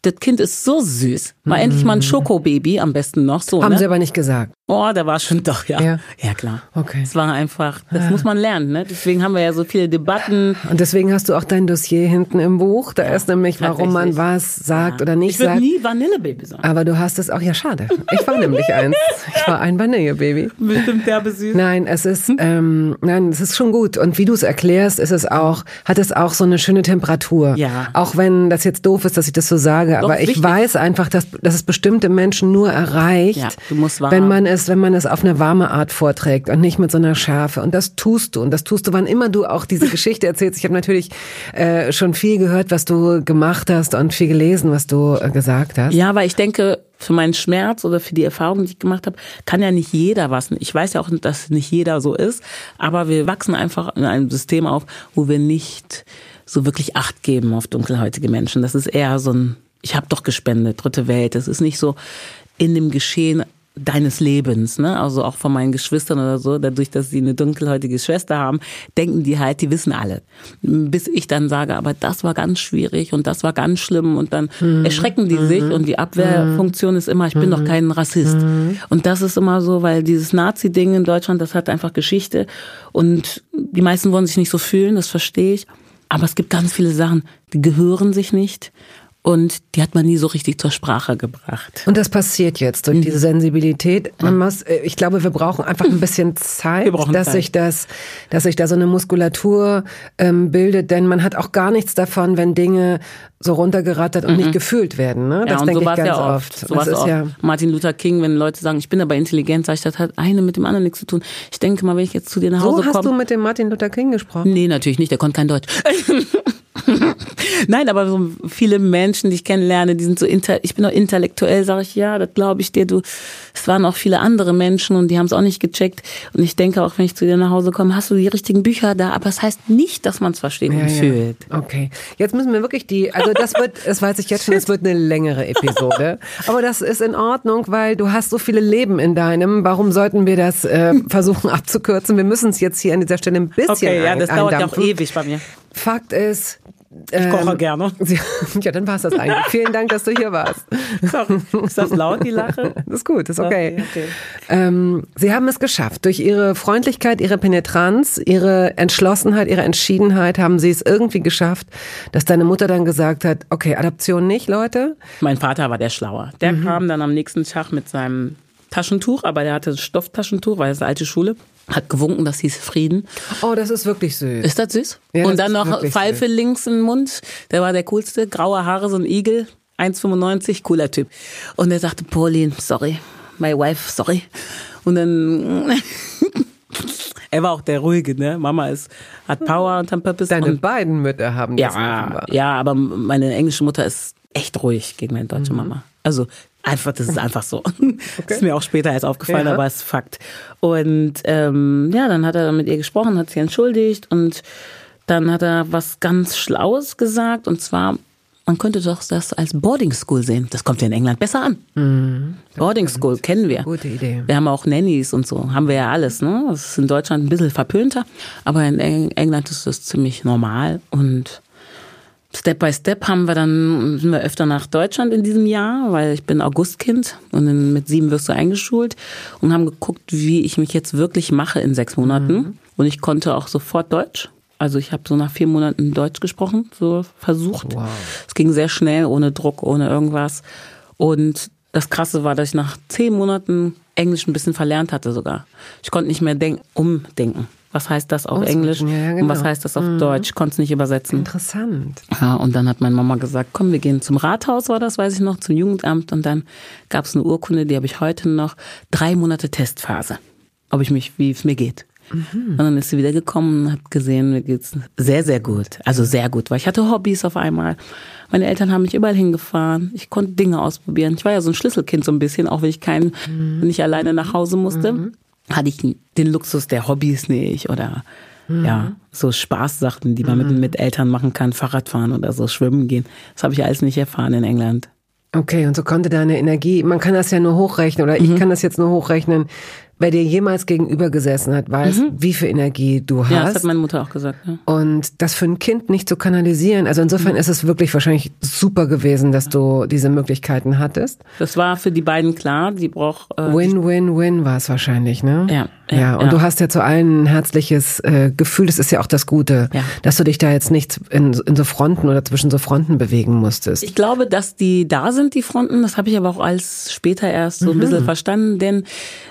Das Kind ist so süß. Mal endlich mal ein Schokobaby, am besten noch so. Haben ne? sie aber nicht gesagt. Oh, der war schon doch, ja. Ja. Ja, klar. Okay. Es war einfach, das muss man lernen, ne? Deswegen haben wir ja so viele Debatten. Und deswegen hast du auch dein Dossier hinten im Buch. Da ist nämlich, warum man was sagt Ja. oder nicht Ich würde sagt. nie Vanillebaby sagen. Aber du hast es auch, ja schade. Ich war nämlich eins. Ich war ein Vanillebaby. Bestimmt derbe süß. Nein, es ist, ähm, nein, es ist schon gut. Und wie du es erklärst, ist es auch, hat es auch so eine schöne Temperatur. Ja. Auch wenn das jetzt doof ist, dass ich das so sage, aber ich wichtig. weiß einfach, dass, dass es bestimmte Menschen nur erreicht, Ja, wenn man es, wenn man es auf eine warme Art vorträgt und nicht mit so einer Schärfe. Und das tust du. Und das tust du, wann immer du auch diese (laughs) Geschichte erzählst. Ich habe natürlich äh, schon viel gehört, was du gemacht hast und viel gelesen, was du äh, gesagt hast. Ja, weil ich denke, für meinen Schmerz oder für die Erfahrungen, die ich gemacht habe, kann ja nicht jeder was. Ich weiß ja auch, dass nicht jeder so ist, aber wir wachsen einfach in einem System auf, wo wir nicht so wirklich Acht geben auf dunkelhäutige Menschen. Das ist eher so ein, ich habe doch gespendet, dritte Welt. Das ist nicht so in dem Geschehen deines Lebens, ne? Also auch von meinen Geschwistern oder so, dadurch, dass sie eine dunkelhäutige Schwester haben, denken die halt, die wissen alle. Bis ich dann sage, aber das war ganz schwierig und das war ganz schlimm und dann erschrecken die sich und die Abwehrfunktion ist immer, ich bin doch kein Rassist. Und das ist immer so, weil dieses Nazi-Ding in Deutschland, das hat einfach Geschichte und die meisten wollen sich nicht so fühlen, das verstehe ich. Aber es gibt ganz viele Sachen, die gehören sich nicht und die hat man nie so richtig zur Sprache gebracht. Und das passiert jetzt Mhm. durch diese Sensibilität. Man muss, äh, ich glaube, wir brauchen einfach ein bisschen Zeit, dass Zeit. sich das, dass sich da so eine Muskulatur ähm, bildet, denn man hat auch gar nichts davon, wenn Dinge so runtergerattert und nicht gefühlt werden. Ne? Das Mhm. ja, und denke so war ich ganz ja oft. oft. So das ist oft. ja Martin Luther King, wenn Leute sagen, ich bin aber intelligent, sage ich, das hat eine mit dem anderen nichts zu tun. Ich denke mal, wenn ich jetzt zu dir nach so Hause hast du komme. mit dem Martin Luther King gesprochen. Nee, natürlich nicht, der konnte kein Deutsch. (laughs) Nein, aber so viele Menschen, die ich kennenlerne, die sind so inter, ich bin doch intellektuell, sage ich, ja, das glaube ich dir, du. Es waren auch viele andere Menschen und die haben es auch nicht gecheckt. Und ich denke auch, wenn ich zu dir nach Hause komme, hast du die richtigen Bücher da, aber es heißt nicht, dass man es versteht und fühlt. Okay, jetzt müssen wir wirklich die, also das wird, das weiß ich jetzt schon, es wird eine längere Episode. Aber das ist in Ordnung, weil du hast so viele Leben in deinem. Warum sollten wir das äh, versuchen abzukürzen? Wir müssen es jetzt hier an dieser Stelle ein bisschen Okay, ja, ein- das dauert ja auch ewig bei mir. Fakt ist, Ich koche gerne. Sie, (laughs) ja, dann war es das eigentlich. Vielen Dank, dass du hier warst. Sorry. Ist das laut, die Lache? Das (laughs) ist gut, ist okay. Okay, okay. Ähm, Sie haben es geschafft. Durch Ihre Freundlichkeit, Ihre Penetranz, Ihre Entschlossenheit, Ihre Entschiedenheit haben Sie es irgendwie geschafft, dass deine Mutter dann gesagt hat, okay, Adoption nicht, Leute. Mein Vater war der Schlauer. Der kam dann am nächsten Tag mit seinem Taschentuch, aber der hatte ein Stofftaschentuch, weil es eine alte Schule. Hat gewunken, das hieß Frieden. Oh, das ist wirklich süß. Ist das süß? Ja, das und dann ist noch Pfeife links im Mund. Der war der coolste. Graue Haare, so ein Igel. 1,95, cooler Typ. Und er sagte, Pauline, sorry. My wife, sorry. Und dann, (laughs) er war auch der Ruhige, ne? Mama ist, hat Power und hat Purpose. Deine und beiden Mütter haben das ja, offenbar. ja, aber meine englische Mutter ist echt ruhig gegen meine deutsche Mhm. Mama. Also einfach, das ist einfach so. (laughs) Das ist mir auch später erst aufgefallen, Ja. aber es ist Fakt. Und ähm, ja, dann hat er mit ihr gesprochen, hat sich entschuldigt und dann hat er was ganz Schlaues gesagt und zwar, man könnte doch das als Boarding School sehen. Das kommt ja in England besser an. Boarding School kennen wir. Mhm. Gute Idee. Wir haben auch Nannies und so, haben wir ja alles. Ne? Das ist in Deutschland ein bisschen verpönter, aber in Eng- England ist das ziemlich normal und Step by Step haben wir dann, sind wir öfter nach Deutschland in diesem Jahr, weil ich bin Augustkind und mit sieben wirst du eingeschult und haben geguckt, wie ich mich jetzt wirklich mache in sechs Monaten. Und ich konnte auch sofort Deutsch. Also ich habe so nach vier Monaten Deutsch gesprochen, so versucht. Wow. Es ging sehr schnell, ohne Druck, ohne irgendwas. Und das Krasse war, dass ich nach zehn Monaten Englisch ein bisschen verlernt hatte sogar. Ich konnte nicht mehr denken, umdenken. Was heißt das auf Englisch ja, ja, und was genau. heißt das auf Deutsch? Ich konnte es nicht übersetzen. Interessant. Ja, und dann hat meine Mama gesagt, komm, wir gehen zum Rathaus, war das, weiß ich noch, zum Jugendamt. Und dann gab es eine Urkunde, die habe ich heute noch, drei Monate Testphase, ob ich mich, wie es mir geht. Und dann ist sie wieder gekommen und hat gesehen, mir geht's sehr, sehr gut. Also sehr gut, weil ich hatte Hobbys auf einmal. Meine Eltern haben mich überall hingefahren. Ich konnte Dinge ausprobieren. Ich war ja so ein Schlüsselkind so ein bisschen, auch wenn ich kein, wenn ich alleine nach Hause musste, hatte ich den Luxus der Hobbys nicht oder ja, so Spaßsachen, die man mit, mit Eltern machen kann, Fahrradfahren oder so, schwimmen gehen. Das habe ich alles nicht erfahren in England. Okay, und so konnte deine Energie, man kann das ja nur hochrechnen, oder Mhm. ich kann das jetzt nur hochrechnen, wer dir jemals gegenüber gesessen hat, weiß, mhm. wie viel Energie du hast. Ja, das hat meine Mutter auch gesagt. Ja. Und das für ein Kind nicht zu kanalisieren. Also insofern mhm. ist es wirklich wahrscheinlich super gewesen, dass du diese Möglichkeiten hattest. Das war für die beiden klar. Die braucht. Äh, win, win, win war es wahrscheinlich, ne? Ja. Ja, ja und ja. du hast ja zu allen ein herzliches äh, Gefühl. Das ist ja auch das Gute, dass du dich da jetzt nicht in, in so Fronten oder zwischen so Fronten bewegen musstest. Ich glaube, dass die da sind, die Fronten. Das habe ich aber auch als später erst so mhm. ein bisschen verstanden, denn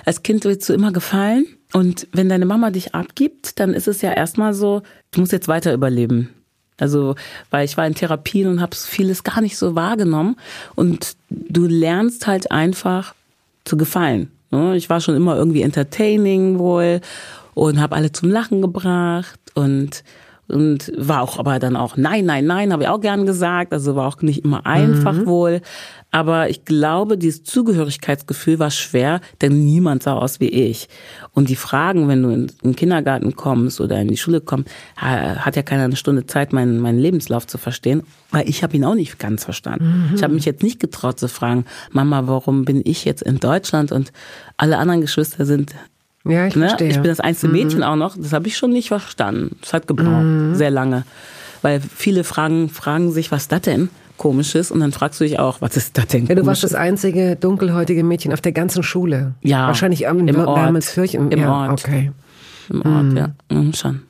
als Kind willst du immer gefallen. Und wenn deine Mama dich abgibt, dann ist es ja erstmal so, du musst jetzt weiter überleben. Also, weil ich war in Therapien und habe vieles gar nicht so wahrgenommen. Und du lernst halt einfach zu gefallen. Ne? Ich war schon immer irgendwie entertaining wohl und habe alle zum Lachen gebracht und und war auch aber dann auch nein, nein, nein, habe ich auch gern gesagt. Also war auch nicht immer einfach mhm. wohl. Aber ich glaube, dieses Zugehörigkeitsgefühl war schwer, denn niemand sah aus wie ich. Und die Fragen, wenn du in, den Kindergarten kommst oder in die Schule kommst, hat ja keiner eine Stunde Zeit, meinen, meinen Lebenslauf zu verstehen, weil ich habe ihn auch nicht ganz verstanden. Mhm. Ich habe mich jetzt nicht getraut zu fragen, Mama, warum bin ich jetzt in Deutschland und alle anderen Geschwister sind ja, ich ne? verstehe. Ich bin das einzige Mädchen mhm. auch noch. Das habe ich schon nicht verstanden. Das hat gebraucht, mhm. sehr lange. Weil viele fragen, fragen sich, was das denn? Komisches und dann fragst du dich auch, was ist das denn? Ja, du warst das einzige dunkelhäutige Mädchen auf der ganzen Schule. Ja. Wahrscheinlich am, im Ort. Wermelskirchen. Im ja, Ort. Okay. Im Ort, mhm. ja. Mhm, schon.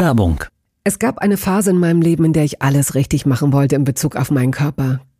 Werbung. Es gab eine Phase in meinem Leben, in der ich alles richtig machen wollte in Bezug auf meinen Körper.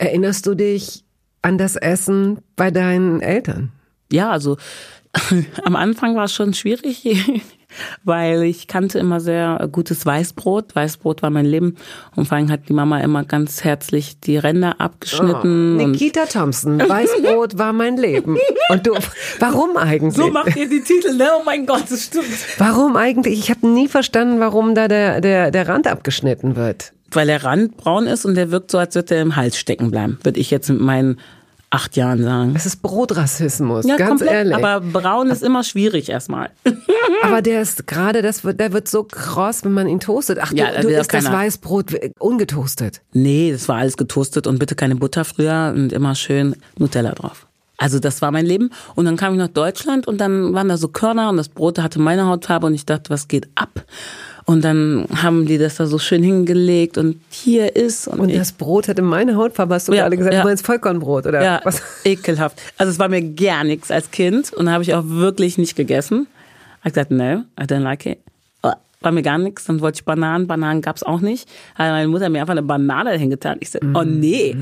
Erinnerst du dich an das Essen bei deinen Eltern? Ja, also (laughs) am Anfang war es schon schwierig. (laughs) weil ich kannte immer sehr gutes Weißbrot. Weißbrot war mein Leben. Und vor allem hat die Mama immer ganz herzlich die Ränder abgeschnitten. Oh, Nikita Thompson, Weißbrot war mein Leben. Und du, warum eigentlich? So macht ihr die Titel, ne? Oh mein Gott, das stimmt. Warum eigentlich? Ich habe nie verstanden, warum da der, der, der Rand abgeschnitten wird. Weil der Rand braun ist und der wirkt so, als würde er im Hals stecken bleiben. Würde ich jetzt mit meinen acht Jahren sagen. Das ist Brotrassismus, Ja, ganz komplett. ehrlich. Aber braun ist immer schwierig erstmal. (laughs) Aber der ist gerade, das wird, der wird so kross, wenn man ihn toastet. Ach, Ja, du, du isst das. Weißbrot ungetoastet. Nee, das war alles getoastet und bitte keine Butter früher und immer schön Nutella drauf. Also das war mein Leben. Und dann kam ich nach Deutschland und dann waren da so Körner und das Brot hatte meine Hautfarbe und ich dachte, was geht ab? Und dann haben die das da so schön hingelegt und hier ist und, Und das Brot hatte meine Hautfarbe, hast du Ja, gerade gesagt, ja. du meinst Vollkornbrot, oder ja, was? (laughs) ekelhaft. Also es war mir gar nichts als Kind und habe ich auch wirklich nicht gegessen. Ich gesagt, no, I don't like it. Oh, War mir gar nichts. Dann wollte ich Bananen. Bananen gab's auch nicht. Hat meine Mutter mir einfach eine Banane hingetan. Ich sagte, oh nee.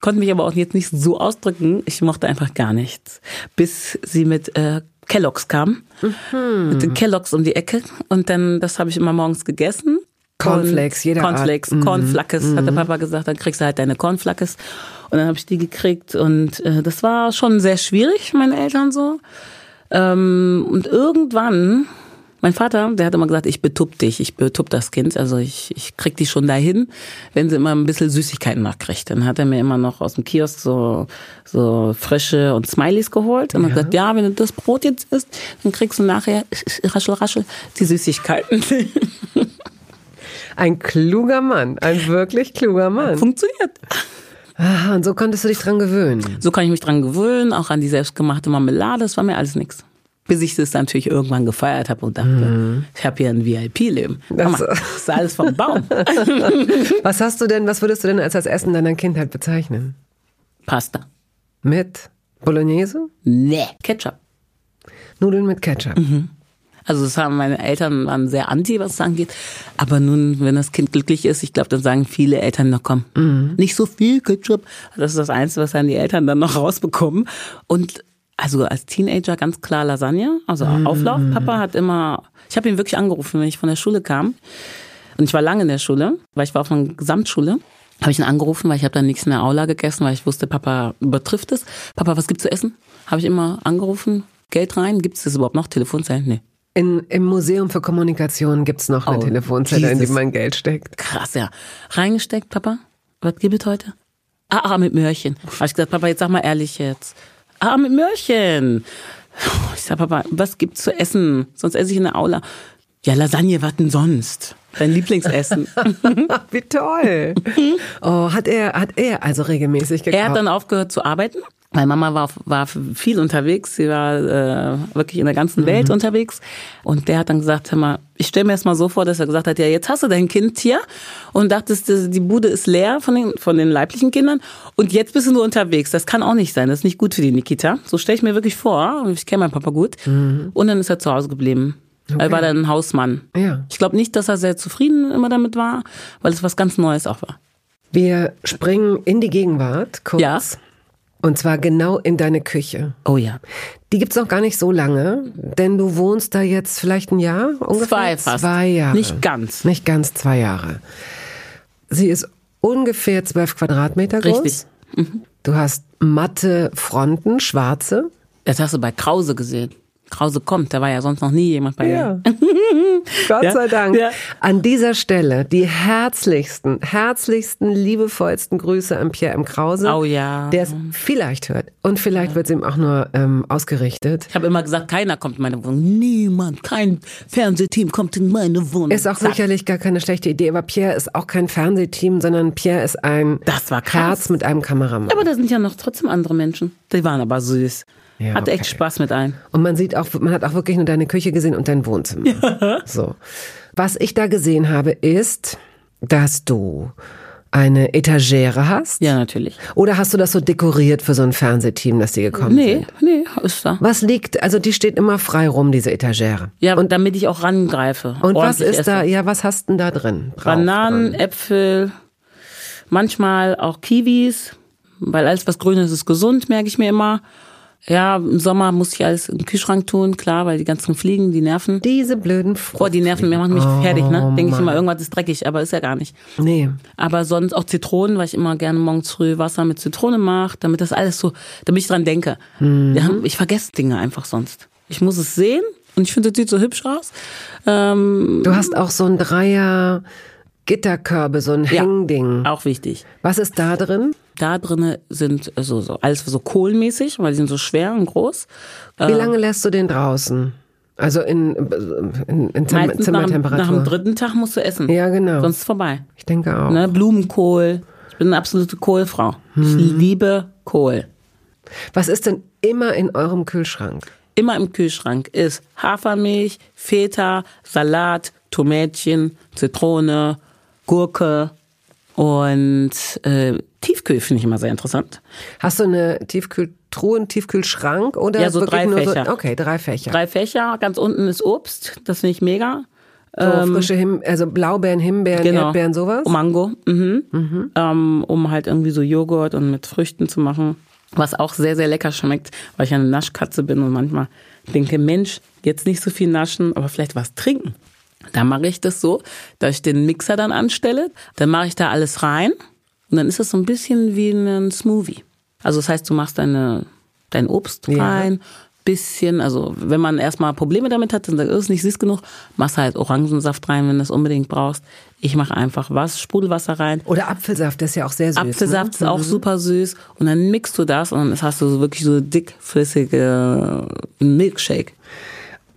Konnte mich aber auch jetzt nicht so ausdrücken. Ich mochte einfach gar nichts. Bis sie mit äh, Kelloggs kam. Mit den Kelloggs um die Ecke. Und dann, das habe ich immer morgens gegessen. Cornflakes, jeder Art. Cornflakes, Cornflackes, hat der Papa gesagt. Dann kriegst du halt deine Cornflackes. Und dann habe ich die gekriegt. Und äh, das war schon sehr schwierig meine Eltern so. Ähm, und irgendwann, mein Vater, der hat immer gesagt, ich betupp dich, ich betupp das Kind, also ich, ich krieg die schon dahin, wenn sie immer ein bisschen Süßigkeiten nachkriegt. Dann hat er mir immer noch aus dem Kiosk so, so frische und Smileys geholt und hat gesagt, ja, wenn du das Brot jetzt isst, dann kriegst du nachher, raschel, raschel, die Süßigkeiten. Ein kluger Mann, ein wirklich kluger Mann. Funktioniert. Ah, und so konntest du dich dran gewöhnen. So kann ich mich dran gewöhnen, auch an die selbstgemachte Marmelade, das war mir alles nix. Bis ich das natürlich irgendwann gefeiert habe und dachte, ich habe hier ein VIP-Leben. Das- Das ist alles vom Baum. (laughs) Was hast du denn, was würdest du denn als das Essen deiner Kindheit bezeichnen? Pasta. Mit Bolognese? Nee. Ketchup. Nudeln mit Ketchup. Also das haben meine Eltern waren sehr anti, was es angeht. Aber nun, wenn das Kind glücklich ist, ich glaube, dann sagen viele Eltern noch, komm, nicht so viel Ketchup. Das ist das Einzige, was dann die Eltern dann noch rausbekommen. Und also als Teenager ganz klar Lasagne, also Auflauf. Papa hat immer, ich habe ihn wirklich angerufen, wenn ich von der Schule kam. Und ich war lange in der Schule, weil ich war auf einer Gesamtschule. Habe ich ihn angerufen, weil ich habe dann nichts in der Aula gegessen, weil ich wusste, Papa übertrifft es. Papa, was gibt's zu essen? Habe ich immer angerufen. Geld rein, gibt's das überhaupt noch? Telefonzellen? Nee. In, Im Museum für Kommunikation gibt's noch eine Oh, Telefonzelle, in die Jesus. man Geld steckt. Krass, ja. Reingesteckt, Papa. Was gibt es heute? Ah, ah, mit Möhrchen. Habe ich gesagt, Papa, jetzt sag mal ehrlich jetzt. Ah, mit Möhrchen. Ich sag, Papa, was gibt's zu essen? Sonst esse ich in der Aula. Ja, Lasagne, was denn sonst? Dein Lieblingsessen. (laughs) Wie toll. Oh, hat er, hat er also regelmäßig gekauft? er hat dann aufgehört zu arbeiten. Meine Mama war, war viel unterwegs, sie war äh, wirklich in der ganzen Welt unterwegs. Und der hat dann gesagt, hör mal, ich stelle mir jetzt mal so vor, dass er gesagt hat, ja, jetzt hast du dein Kind hier und dachtest, die Bude ist leer von den, von den leiblichen Kindern und jetzt bist du nur unterwegs. Das kann auch nicht sein, das ist nicht gut für die Nikita. So stelle ich mir wirklich vor, ich kenne meinen Papa gut. Und dann ist er zu Hause geblieben. Er war dann ein Hausmann. Ja. Ich glaube nicht, dass er sehr zufrieden immer damit war, weil es was ganz Neues auch war. Wir springen in die Gegenwart kurz. Ja. Und zwar genau in deine Küche. Oh ja. Die gibt's noch gar nicht so lange, denn du wohnst da jetzt vielleicht ein Jahr ungefähr? Zwei fast. Zwei Jahre. Nicht ganz. Nicht ganz zwei Jahre. Sie ist ungefähr zwölf Quadratmeter groß. Richtig. Du hast matte Fronten, schwarze. Das hast du bei Krause gesehen. Krause kommt, da war ja sonst noch nie jemand bei mir. (laughs) Gott Ja. sei Dank. Ja. An dieser Stelle die herzlichsten, herzlichsten, liebevollsten Grüße an Pierre M. Krause. Oh ja. Der es vielleicht hört. Und vielleicht wird es ihm auch nur ähm, ausgerichtet. Ich habe immer gesagt, keiner kommt in meine Wohnung. Niemand, kein Fernsehteam kommt in meine Wohnung. Ist auch Zack. sicherlich gar keine schlechte Idee, aber Pierre ist auch kein Fernsehteam, sondern Pierre ist ein Das war krass. Herz mit einem Kameramann. Aber da sind ja noch trotzdem andere Menschen. Die waren aber süß. Ja, echt okay. Spaß mit allen. Und man sieht auch, man hat auch wirklich nur deine Küche gesehen und dein Wohnzimmer. (laughs) So. Was ich da gesehen habe, ist, dass du eine Etagere hast. Ja, natürlich. Oder hast du das so dekoriert für so ein Fernsehteam, dass die gekommen Nee, sind? nee, ist da. Was liegt, also die steht immer frei rum, diese Etagere. Ja, und damit ich auch rangreife. Und was ist esse. da, ja, was hast denn da drin? Drauf, Bananen, dran? Äpfel, manchmal auch Kiwis, weil alles was Grünes ist gesund, merke ich mir immer. Ja, im Sommer muss ich alles im Kühlschrank tun, klar, weil die ganzen Fliegen, die nerven. Diese blöden Frucht. Oh, die nerven, mir machen mich Oh, fertig, ne? Denke ich immer, irgendwas ist dreckig, aber ist ja gar nicht. Nee. Aber sonst auch Zitronen, weil ich immer gerne morgens früh Wasser mit Zitrone mache, damit das alles so, damit ich dran denke. Mhm. Ja, ich vergesse Dinge einfach sonst. Ich muss es sehen und ich finde, das sieht so hübsch aus. Ähm, Du hast auch so ein Dreier Gitterkörbe, so ein Ja. Hängding. auch wichtig. Was ist da drin? Da drinnen sind so, so alles so kohlenmäßig, weil die sind so schwer und groß. Wie lange lässt du den draußen? Also in, in, in Zimmer, Meistens nach, Zimmertemperatur. nach dem dritten Tag musst du essen. Ja, genau. Sonst ist vorbei. ich denke auch. Ne? Blumenkohl. Ich bin eine absolute Kohlfrau. Ich Mhm. liebe Kohl. Was ist denn immer in eurem Kühlschrank? Immer im Kühlschrank ist Hafermilch, Feta, Salat, Tomätchen, Zitrone, Gurke und äh, Tiefkühl finde ich immer sehr interessant. Hast du eine Tiefkühltruhe, einen Tiefkühlschrank oder Ja, so drei nur Fächer. so? Okay, drei Fächer. Drei Fächer, ganz unten ist Obst, das finde ich mega. so frische Him also Blaubeeren, Himbeeren, Genau. Erdbeeren, sowas. Mango, mhm. Ähm, um halt irgendwie so Joghurt und mit Früchten zu machen. Was auch sehr, sehr lecker schmeckt, weil ich eine Naschkatze bin und manchmal denke, Mensch, jetzt nicht so viel naschen, aber vielleicht was trinken. Da mache ich das so, dass ich den Mixer dann anstelle. Dann mache ich da alles rein und dann ist es so ein bisschen wie ein Smoothie. Also das heißt, du machst deine, dein Obst Ja. rein, bisschen, also wenn man erstmal Probleme damit hat, dann sagt, oh, ist nicht süß genug, machst halt Orangensaft rein, wenn du es unbedingt brauchst. Ich mache einfach was, Sprudelwasser rein. Oder Apfelsaft, das ist ja auch sehr süß. Apfelsaft ist ne? auch super süß und dann mixt du das und dann hast du so wirklich so dickflüssige Milkshake.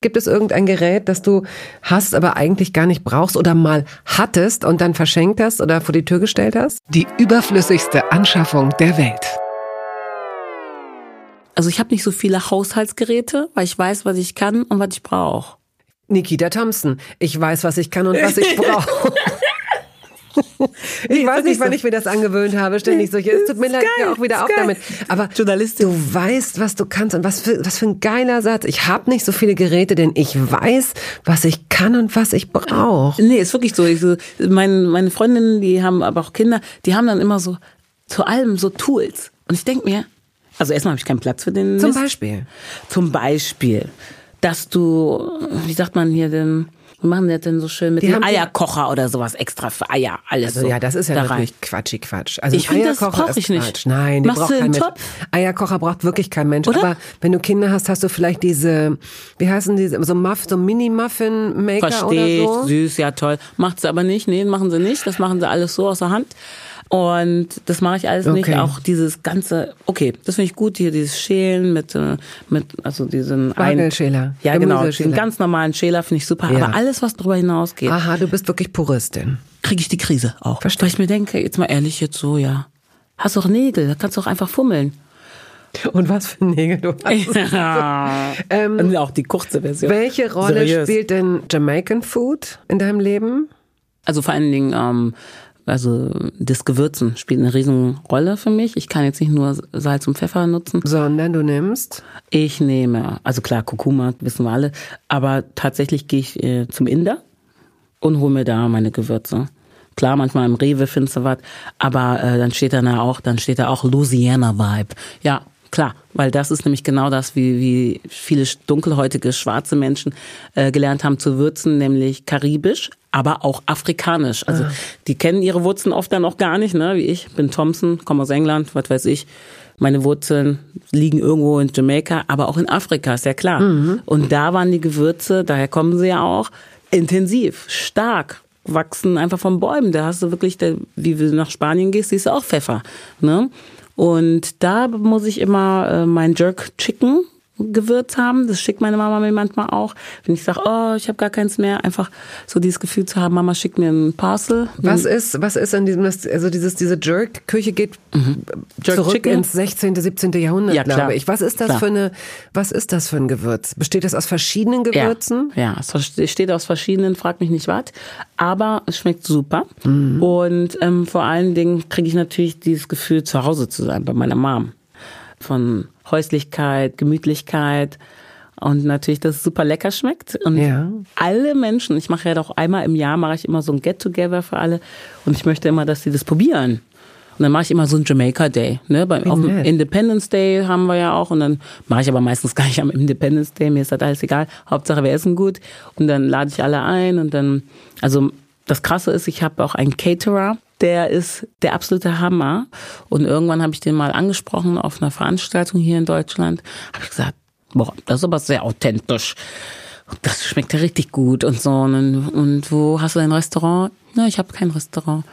Gibt es irgendein Gerät, das du hast, aber eigentlich gar nicht brauchst oder mal hattest und dann verschenkt hast oder vor die Tür gestellt hast? Die überflüssigste Anschaffung der Welt. Also ich habe nicht so viele Haushaltsgeräte, weil ich weiß, was ich kann und was ich brauche. Nikita Thompson. Ich weiß, was ich kann und was ich (laughs) brauche. Ich weiß nicht, wann ich mir das angewöhnt habe, ständig solche. Es tut mir leid, geil, auch wieder auf damit. Aber Journalistin. du weißt, was du kannst und was für, was für ein geiler Satz. Ich habe nicht so viele Geräte, denn ich weiß, was ich kann und was ich brauche. Nee, ist wirklich so. Ich so mein, meine Freundinnen, die haben aber auch Kinder, die haben dann immer so zu allem so Tools. Und ich denk mir, also erstmal habe ich keinen Platz für den Zum Mist. Beispiel. Zum Beispiel, dass du, wie sagt man hier denn, wie machen die das denn so schön mit haben- Eierkocher oder sowas extra für Eier, alles Also so. ja, das ist ja da rein. wirklich Quatschi Quatsch. Also Ich finde, das Eierkocher brauch ist ich nicht. Quatsch. Nein, Machst braucht du kein Mensch. Topf? Eierkocher braucht wirklich kein Mensch. Oder? Aber wenn du Kinder hast, hast du vielleicht diese, wie heißen diese, so Muff, so Mini-Muffin-Maker oder Verstehe so. süß, ja toll. Macht sie aber nicht, nee, machen sie nicht. Das machen sie alles so aus der Hand. Und das mache ich alles nicht. Okay. Auch dieses ganze, okay, das finde ich gut, hier dieses Schälen mit, äh, mit also diesen ein- Spargelschäler, Ja, genau, den ganz normalen Schäler finde ich super. Ja. Aber alles, was darüber hinausgeht, Aha, du bist wirklich Puristin. kriege ich die Krise auch. Verstehe. Weil ich mir denke, jetzt mal ehrlich, jetzt so, ja. Hast doch Nägel, da kannst du auch einfach fummeln. Und was für Nägel du hast. (laughs) Ja. (laughs) Und auch die kurze Version. Welche Rolle Seriös. spielt denn Jamaican Food in deinem Leben? Also vor allen Dingen, ähm, also das Gewürzen spielt eine riesen Rolle für mich. Ich kann jetzt nicht nur Salz und Pfeffer nutzen. Sondern du nimmst Ich nehme, also klar, Kurkuma, wissen wir alle, aber tatsächlich gehe ich äh, zum Inder und hole mir da meine Gewürze. Klar, manchmal im Rewe findest du was, aber äh, dann steht da auch, dann steht da auch Louisiana Vibe. Ja, klar, weil das ist nämlich genau das, wie, wie viele dunkelhäutige schwarze Menschen äh, gelernt haben zu würzen, nämlich karibisch, aber auch afrikanisch. Also die kennen ihre Wurzeln oft dann auch gar nicht, ne? Wie ich bin Thompson, komme aus England, was weiß ich. Meine Wurzeln liegen irgendwo in Jamaika, aber auch in Afrika, ist ja klar. Und da waren die Gewürze, daher kommen sie ja auch, intensiv, stark, wachsen einfach von Bäumen. Da hast du wirklich, wie du nach Spanien gehst, siehst du auch Pfeffer. Ne? Und da muss ich immer äh, mein Jerk Chicken Gewürz haben. Das schickt meine Mama mir manchmal auch. Wenn ich sage, oh, ich habe gar keins mehr, einfach so dieses Gefühl zu haben, Mama schickt mir einen Parcel. Was ist, was ist an diesem, also dieses, diese Jerk-Küche geht Jerk zurück Chicken? ins 16., 17. Jahrhundert, Ja, glaube ich. Was ist das Klar. für eine, was ist das für ein Gewürz? Besteht das aus verschiedenen Gewürzen? Ja, ja, es besteht aus verschiedenen, frag mich nicht was, aber es schmeckt super. Mhm. Und ähm, vor allen Dingen kriege ich natürlich dieses Gefühl, zu Hause zu sein bei meiner Mom. Von Häuslichkeit, Gemütlichkeit und natürlich, dass es super lecker schmeckt. Und Ja. alle Menschen, ich mache ja doch einmal im Jahr, mache ich immer so ein Get-Together für alle und ich möchte immer, dass sie das probieren. Und dann mache ich immer so einen Jamaica Day. Ne? Beim, auf dem Independence Day haben wir ja auch. Und dann mache ich aber meistens (laughs) gar nicht am Independence Day. Mir ist das alles egal. Hauptsache wir essen gut. Und dann lade ich alle ein. Und dann, also das Krasse ist, ich habe auch einen Caterer. Der ist der absolute Hammer. Und irgendwann habe ich den mal angesprochen auf einer Veranstaltung hier in Deutschland. Habe ich gesagt, boah, das ist aber sehr authentisch. Das schmeckt ja richtig gut und so. Und, und wo hast du dein Restaurant? Na, ich habe kein Restaurant.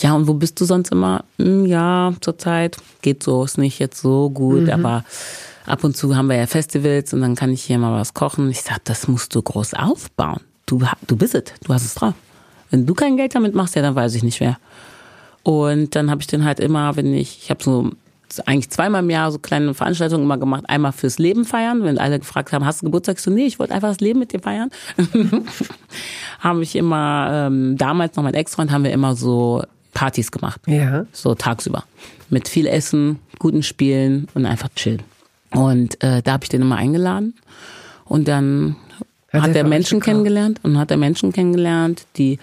Ja, und wo bist du sonst immer? Hm, ja, zurzeit geht so, ist nicht jetzt so gut, mhm. aber ab und zu haben wir ja Festivals und dann kann ich hier mal was kochen. Ich sag, das musst du groß aufbauen. Du, du bist es, du hast es drauf. Wenn du kein Geld damit machst, ja, dann weiß ich nicht wer. Und dann habe ich den halt immer, wenn ich, ich habe so eigentlich zweimal im Jahr so kleine Veranstaltungen immer gemacht. Einmal fürs Leben feiern, wenn alle gefragt haben, hast du Geburtstag? Ich so, nee, ich wollte einfach das Leben mit dir feiern. (laughs) habe ich immer, ähm, damals noch mein Ex-Freund, haben wir immer so Partys gemacht. Ja. So tagsüber. Mit viel Essen, guten Spielen und einfach chillen. Und äh, da habe ich den immer eingeladen. Und dann hat, hat er Menschen kennengelernt und hat er Menschen kennengelernt, die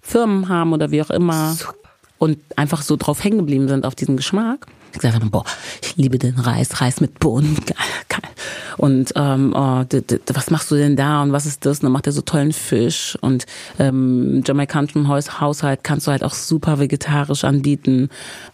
Firmen haben oder wie auch immer. Super. Und einfach so drauf hängen geblieben sind auf diesen Geschmack gesagt haben, boah, ich liebe den Reis, Reis mit Bohnen, (laughs) geil, geil. Und ähm, oh, was machst du denn da und was ist das? Und dann macht er so tollen Fisch und ähm, jamaikanischen Haushalt kannst du halt auch super vegetarisch anbieten,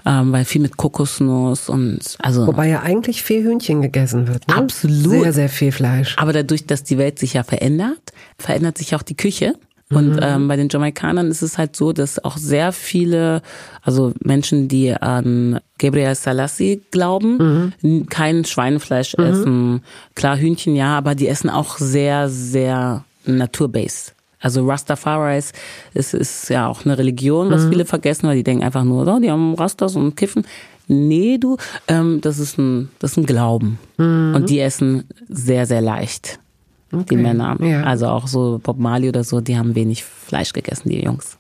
ähm, weil viel mit Kokosnuss und also. Wobei ja eigentlich viel Hühnchen gegessen wird. Ne? Absolut. Sehr, sehr viel Fleisch. Aber dadurch, dass die Welt sich ja verändert, verändert sich auch die Küche. Und mhm. ähm, bei den Jamaikanern ist es halt so, dass auch sehr viele, also Menschen, die an Gabriel Salassi glauben, mhm. kein Schweinefleisch mhm. essen. Klar, Hühnchen ja, aber die essen auch sehr, sehr naturbased. Also Rastafaris ist, ist ja auch eine Religion, was mhm. viele vergessen, weil die denken einfach nur, so, die haben Rastas und kiffen. Nee, du, ähm, das ist ein, das ist ein Glauben. Mhm. Und die essen sehr, sehr leicht. Okay. Die Männer. Ja. Also auch so Bob Marley oder so, die haben wenig Fleisch gegessen, die Jungs.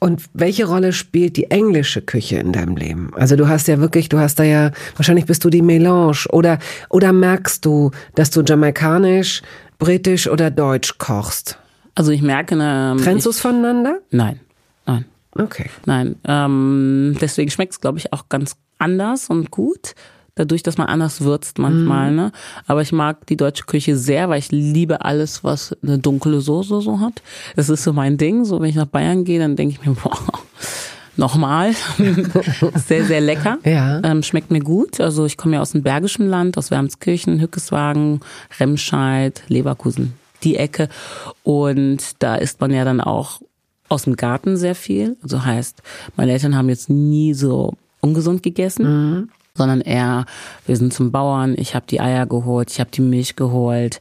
Und welche Rolle spielt die englische Küche in deinem Leben? Also du hast ja wirklich, du hast da ja, wahrscheinlich bist du die Melange oder, oder merkst du, dass du jamaikanisch, britisch oder deutsch kochst? Also ich merke eine... Trennst du es voneinander? Nein, nein. Okay. Nein, ähm, deswegen schmeckt es, glaube ich, auch ganz anders und gut dadurch, dass man anders würzt manchmal. Mhm. Ne? Aber ich mag die deutsche Küche sehr, weil ich liebe alles, was eine dunkle Soße so hat. Das ist so mein Ding. So, wenn ich nach Bayern gehe, dann denke ich mir, (laughs) boah, nochmal. (laughs) sehr, sehr lecker. Ja. Ähm, schmeckt mir gut. Also ich komme ja aus dem Bergischen Land, aus Wermskirchen, Hückeswagen, Remscheid, Leverkusen, die Ecke. Und da isst man ja dann auch aus dem Garten sehr viel. Also heißt, meine Eltern haben jetzt nie so ungesund gegessen. Mhm sondern eher, wir sind zum Bauern, ich habe die Eier geholt, ich habe die Milch geholt,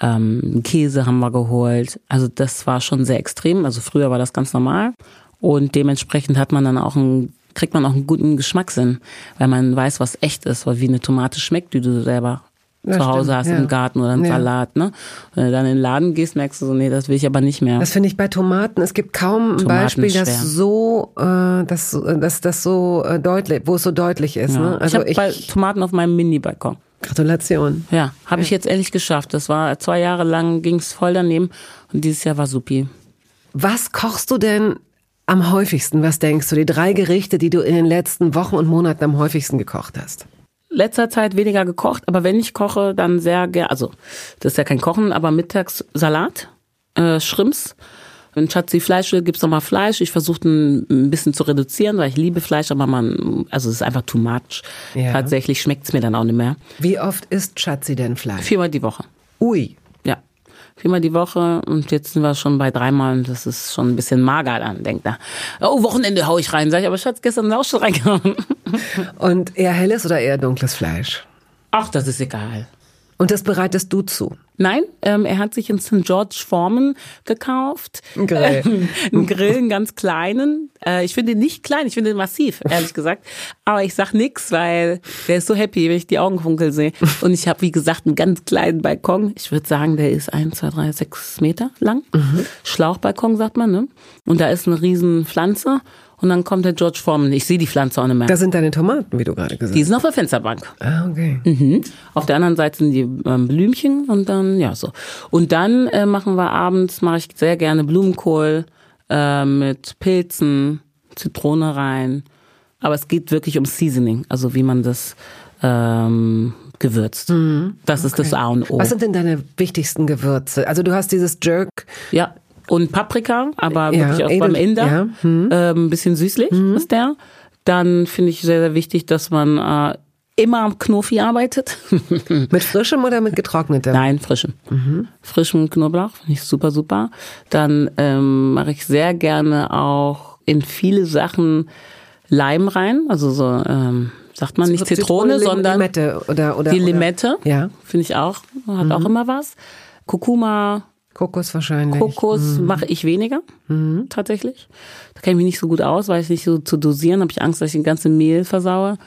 ähm, Käse haben wir geholt. Also das war schon sehr extrem. Also früher war das ganz normal. Und dementsprechend hat man dann auch einen, kriegt man auch einen guten Geschmackssinn, weil man weiß, was echt ist, weil wie eine Tomate schmeckt, die du selber ja, zu Hause stimmt, hast ja. im Garten oder einen ja. Salat. Ne? Wenn du dann in den Laden gehst, merkst du so, nee, das will ich aber nicht mehr. Das finde ich bei Tomaten. Es gibt kaum ein Beispiel, das so, äh, das, das, das so äh, deutlich, wo es so deutlich ist. Ne? Also ich habe Tomaten auf meinem Mini-Balkon. Gratulation. Ja, habe ich jetzt ehrlich geschafft. Das war zwei Jahre lang, ging's voll daneben und dieses Jahr war supi. Was kochst du denn am häufigsten? Was denkst du? Die drei Gerichte, die du in den letzten Wochen und Monaten am häufigsten gekocht hast? Letzter Zeit weniger gekocht, aber wenn ich koche, dann sehr gerne, also das ist ja kein Kochen, aber mittags Salat, äh, Shrimps. Wenn Schatzi Fleisch will, gibt's nochmal Fleisch. Ich versuche ein bisschen zu reduzieren, weil ich liebe Fleisch, aber man, also es ist einfach too much. Ja. Tatsächlich schmeckt's mir dann auch nicht mehr. Wie oft isst Schatzi denn Fleisch? Viermal die Woche. Ui viermal die Woche und jetzt sind wir schon bei dreimal und das ist schon ein bisschen mager dann, denkt er. Oh, Wochenende hau ich rein, sag ich, aber Schatz, gestern auch schon reingehauen. Und eher helles oder eher dunkles Fleisch? Ach, das ist egal. Und das bereitest du zu? Nein, ähm, er hat sich in St. George Foreman gekauft. Ein Grill. (laughs) Ähm, einen Grill, einen ganz kleinen. Äh, ich finde ihn nicht klein, ich finde ihn massiv, ehrlich gesagt. Aber ich sag nix, weil der ist so happy, wenn ich die Augenfunkel sehe. Und ich habe, wie gesagt, einen ganz kleinen Balkon. Ich würde sagen, der ist ein, zwei, drei, sechs Meter lang. Mhm. Schlauchbalkon, sagt man, ne? Und da ist eine riesen Pflanze. Und dann kommt der George Foreman. Ich sehe die Pflanze auch nicht mehr. Da sind deine Tomaten, wie du gerade gesagt hast. Die sind auf der Fensterbank. Ah, okay. Mhm. Auf der anderen Seite sind die ähm, Blümchen und dann, ja, so. Und dann äh, machen wir abends, mache ich sehr gerne Blumenkohl äh, mit Pilzen, Zitrone rein, Aber es geht wirklich um Seasoning, also wie man das ähm, gewürzt. Das ist das A und O. Was sind denn deine wichtigsten Gewürze? Also du hast dieses Jerk. Ja. Und Paprika, aber Ja, wirklich auch edel- beim Inder. ja, Ähm, ein bisschen süßlich ist der. Dann finde ich sehr, sehr wichtig, dass man äh, immer am Knofi arbeitet. (laughs) Mit frischem oder mit getrocknetem? Nein, frischem. Frischem Knoblauch, finde ich super, super. Dann ähm, mache ich sehr gerne auch in viele Sachen Leim rein. Also so, ähm, sagt man nicht Zitrone, Lim- sondern Limette oder, oder die oder- Limette. Ja. Finde ich auch, hat auch immer was. Kurkuma, Kokos wahrscheinlich. Kokos mache ich weniger, tatsächlich. Da kenne ich mich nicht so gut aus, weiß ich nicht so zu dosieren, habe ich Angst, dass ich den ganzen Mehl versaue.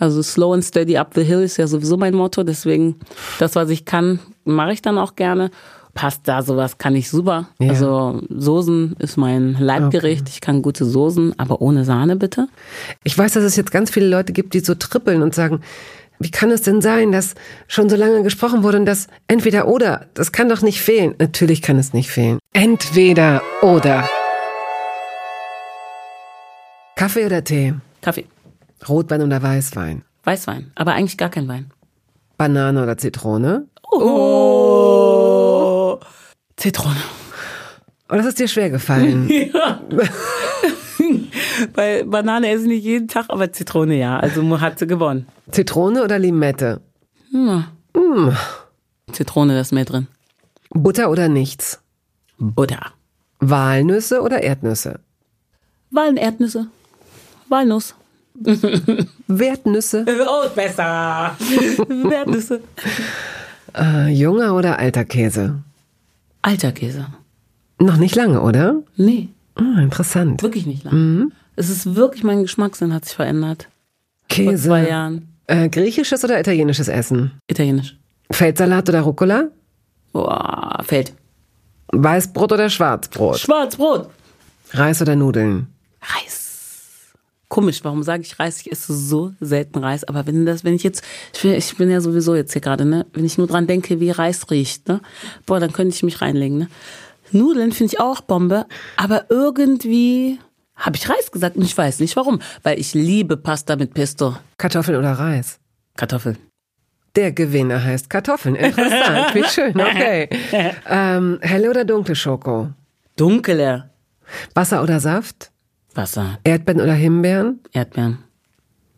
Also slow and steady up the hill ist ja sowieso mein Motto, deswegen das, was ich kann, mache ich dann auch gerne. Pasta, sowas kann ich super. Ja. Also Soßen ist mein Leibgericht. Ich kann gute Soßen, aber ohne Sahne bitte. Ich weiß, dass es jetzt ganz viele Leute gibt, die so trippeln und sagen, wie kann es denn sein, dass schon so lange gesprochen wurde und das entweder oder, das kann doch nicht fehlen. Natürlich kann es nicht fehlen. Entweder oder. Kaffee oder Tee? Kaffee, Rotwein oder Weißwein? Weißwein, aber eigentlich gar kein Wein. Banane oder Zitrone? Oh. Zitrone. Oh, das ist dir schwer gefallen. (laughs) (laughs) Weil Banane esse ich nicht jeden Tag, aber Zitrone ja. Also hat sie gewonnen. Zitrone oder Limette? Zitrone, das ist mehr drin. Butter oder nichts? Butter. Walnüsse oder Erdnüsse? Walnerdnüsse. Walnuss. (laughs) Wertnüsse? Oh, besser. (laughs) Erdnüsse. Äh, junger oder alter Käse? Alter Käse. Noch nicht lange, oder? Nee, Ah, interessant. wirklich nicht lang. Es ist wirklich, mein Geschmackssinn hat sich verändert. Vor Käse. zwei Jahren. Äh, griechisches oder italienisches Essen? Italienisch. Feldsalat oder Rucola? Boah, fällt. Weißbrot oder Schwarzbrot? Schwarzbrot. Reis oder Nudeln? Reis. Komisch, warum sage ich Reis? Ich esse so selten Reis. Aber wenn das, wenn ich jetzt, ich bin, ich bin ja sowieso jetzt hier gerade, ne? Wenn ich nur dran denke, wie Reis riecht, ne? Boah, dann könnte ich mich reinlegen, ne? Nudeln finde ich auch Bombe, aber irgendwie habe ich Reis gesagt und ich weiß nicht warum. Weil ich liebe Pasta mit Pesto. Kartoffeln oder Reis? Kartoffeln. Der Gewinner heißt Kartoffeln. Interessant, wie schön, okay. (laughs) Ähm, helle oder dunkle Schoko? Dunkle. Wasser oder Saft? Wasser. Erdbeeren oder Himbeeren? Erdbeeren.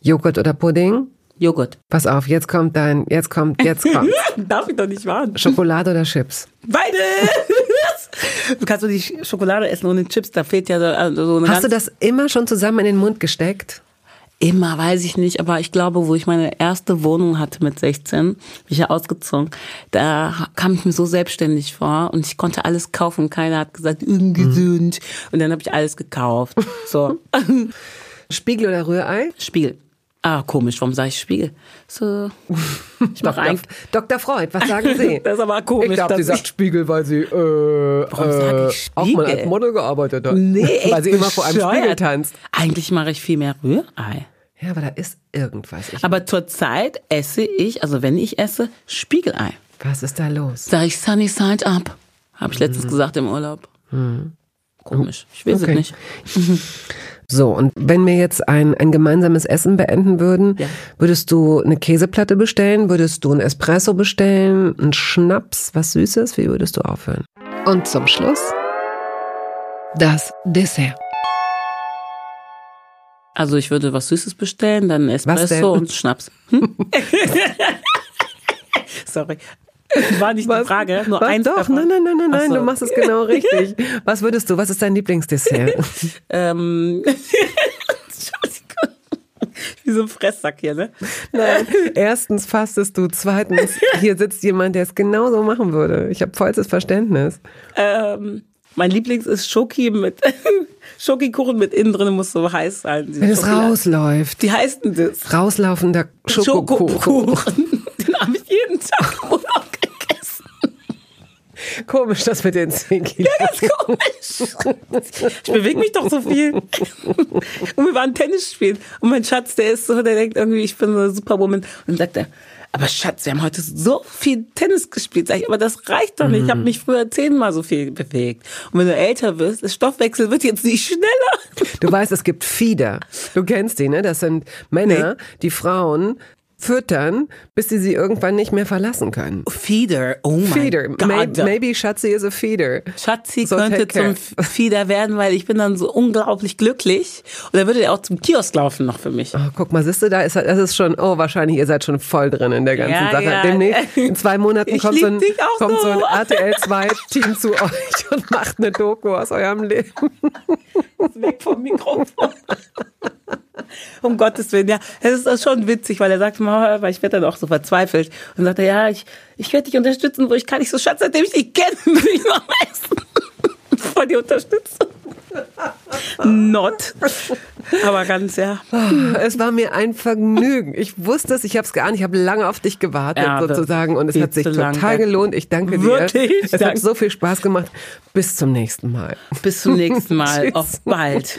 Joghurt oder Pudding? Joghurt. Pass auf, jetzt kommt dein, jetzt kommt, jetzt (laughs) kommt. Darf ich doch nicht warnen. Schokolade oder Chips? Beide! (laughs) du kannst doch nicht Schokolade essen ohne Chips, da fehlt ja so also so eine Hast du das immer schon zusammen in den Mund gesteckt? Immer, weiß ich nicht, aber ich glaube, wo ich meine erste Wohnung hatte mit 16, bin ich ja ausgezogen, da kam ich mir so selbstständig vor und ich konnte alles kaufen. Keiner hat gesagt, ungesund. Und dann habe ich alles gekauft. So, (laughs) (laughs) Spiegel oder Rührei? Spiegel. Ah, komisch, warum sage ich Spiegel? So, ich mache Dr. Dr. Freud, was sagen Sie? (laughs) Das ist aber komisch. Ich glaube, sie sagt Spiegel, weil sie äh, ich auch mal als Model gearbeitet hat. Nee, echt weil sie immer vor einem. Spiegel tanzt. Eigentlich mache ich viel mehr Rührei. Ja, aber da ist irgendwas. Ich, Aber zurzeit esse ich, also wenn ich esse, Spiegelei. was ist da los? Sag ich Sunny Side Up. Habe ich letztens gesagt im Urlaub. Komisch. Ich weiß Okay. es nicht. (laughs) So, und wenn wir jetzt ein, ein gemeinsames Essen beenden würden, Ja. würdest du eine Käseplatte bestellen? Würdest du ein Espresso bestellen? Einen Schnaps? Was Süßes? Wie würdest du aufhören? Und zum Schluss das Dessert. Also ich würde was Süßes bestellen, dann? Espresso und Schnaps. Hm? (laughs) (laughs) Sorry. War nicht die Frage, nur was? eins Doch, davon. nein, nein, nein, nein, nein, so. du machst es genau (laughs) richtig. Was würdest du? Was ist dein Lieblingsdessert? (laughs) Ähm. (laughs) Wie so ein Fresssack hier, ne? Nein. Erstens fastest du, zweitens, hier sitzt jemand, der es genauso machen würde. Ich habe vollstes Verständnis. Ähm, mein Lieblings ist Schoki mit Schokikuchen mit innen drin muss so heiß sein. Wenn es rausläuft, Wie heißt denn das? rauslaufender Schokokuchen. Schokokuchen. Den habe ich jeden Tag. Komisch, das mit den 10 Kilo. Komisch. Ich bewege mich doch so viel. Und wir waren Tennis spielen. Und mein Schatz, der ist so, der denkt irgendwie, ich bin so eine Superwoman. Und dann sagt er, aber Schatz, wir haben heute so viel Tennis gespielt. Sag ich, aber das reicht doch nicht. Ich habe mich früher zehnmal so viel bewegt. Und wenn du älter wirst, der Stoffwechsel wird jetzt nicht schneller. Du weißt, es gibt Fieder. Du kennst die, ne? Das sind Männer, die Frauen füttern, bis sie sie irgendwann nicht mehr verlassen können. Feeder, oh mein Feeder. Gott. Maybe, maybe Schatzi is a feeder. Schatzi So könnte zum Feeder werden, weil ich bin dann so unglaublich glücklich. Und dann würde er auch zum Kiosk laufen noch für mich. Oh, guck mal, siehst du, da ist das ist schon, oh, wahrscheinlich, ihr seid schon voll drin in der ganzen Ja, Sache. ja. Demnächst, in zwei Monaten (laughs) kommt so ein, kommt so ein. (laughs) RTL 2 Team zu euch und macht eine Doku aus eurem Leben. Weg vom Mikrofon. (laughs) Um Gottes Willen, ja. Es ist schon witzig, weil er sagt weil ich werde dann auch so verzweifelt. Und sagt er, ja, ich, ich werde dich unterstützen, wo ich kann. Ich so, Schatz, seitdem ich dich kenne, (laughs) will ich noch essen. (laughs) Voll die Unterstützung. Not. Aber ganz, ja. Es war mir ein Vergnügen. Ich wusste es, ich habe es geahnt, ich habe lange auf dich gewartet Ja, sozusagen und es hat sich total lange. gelohnt. Ich danke dir. Wirklich, Es hat danke. so viel Spaß gemacht. Bis zum nächsten Mal. Bis zum nächsten Mal. (laughs) Auf bald.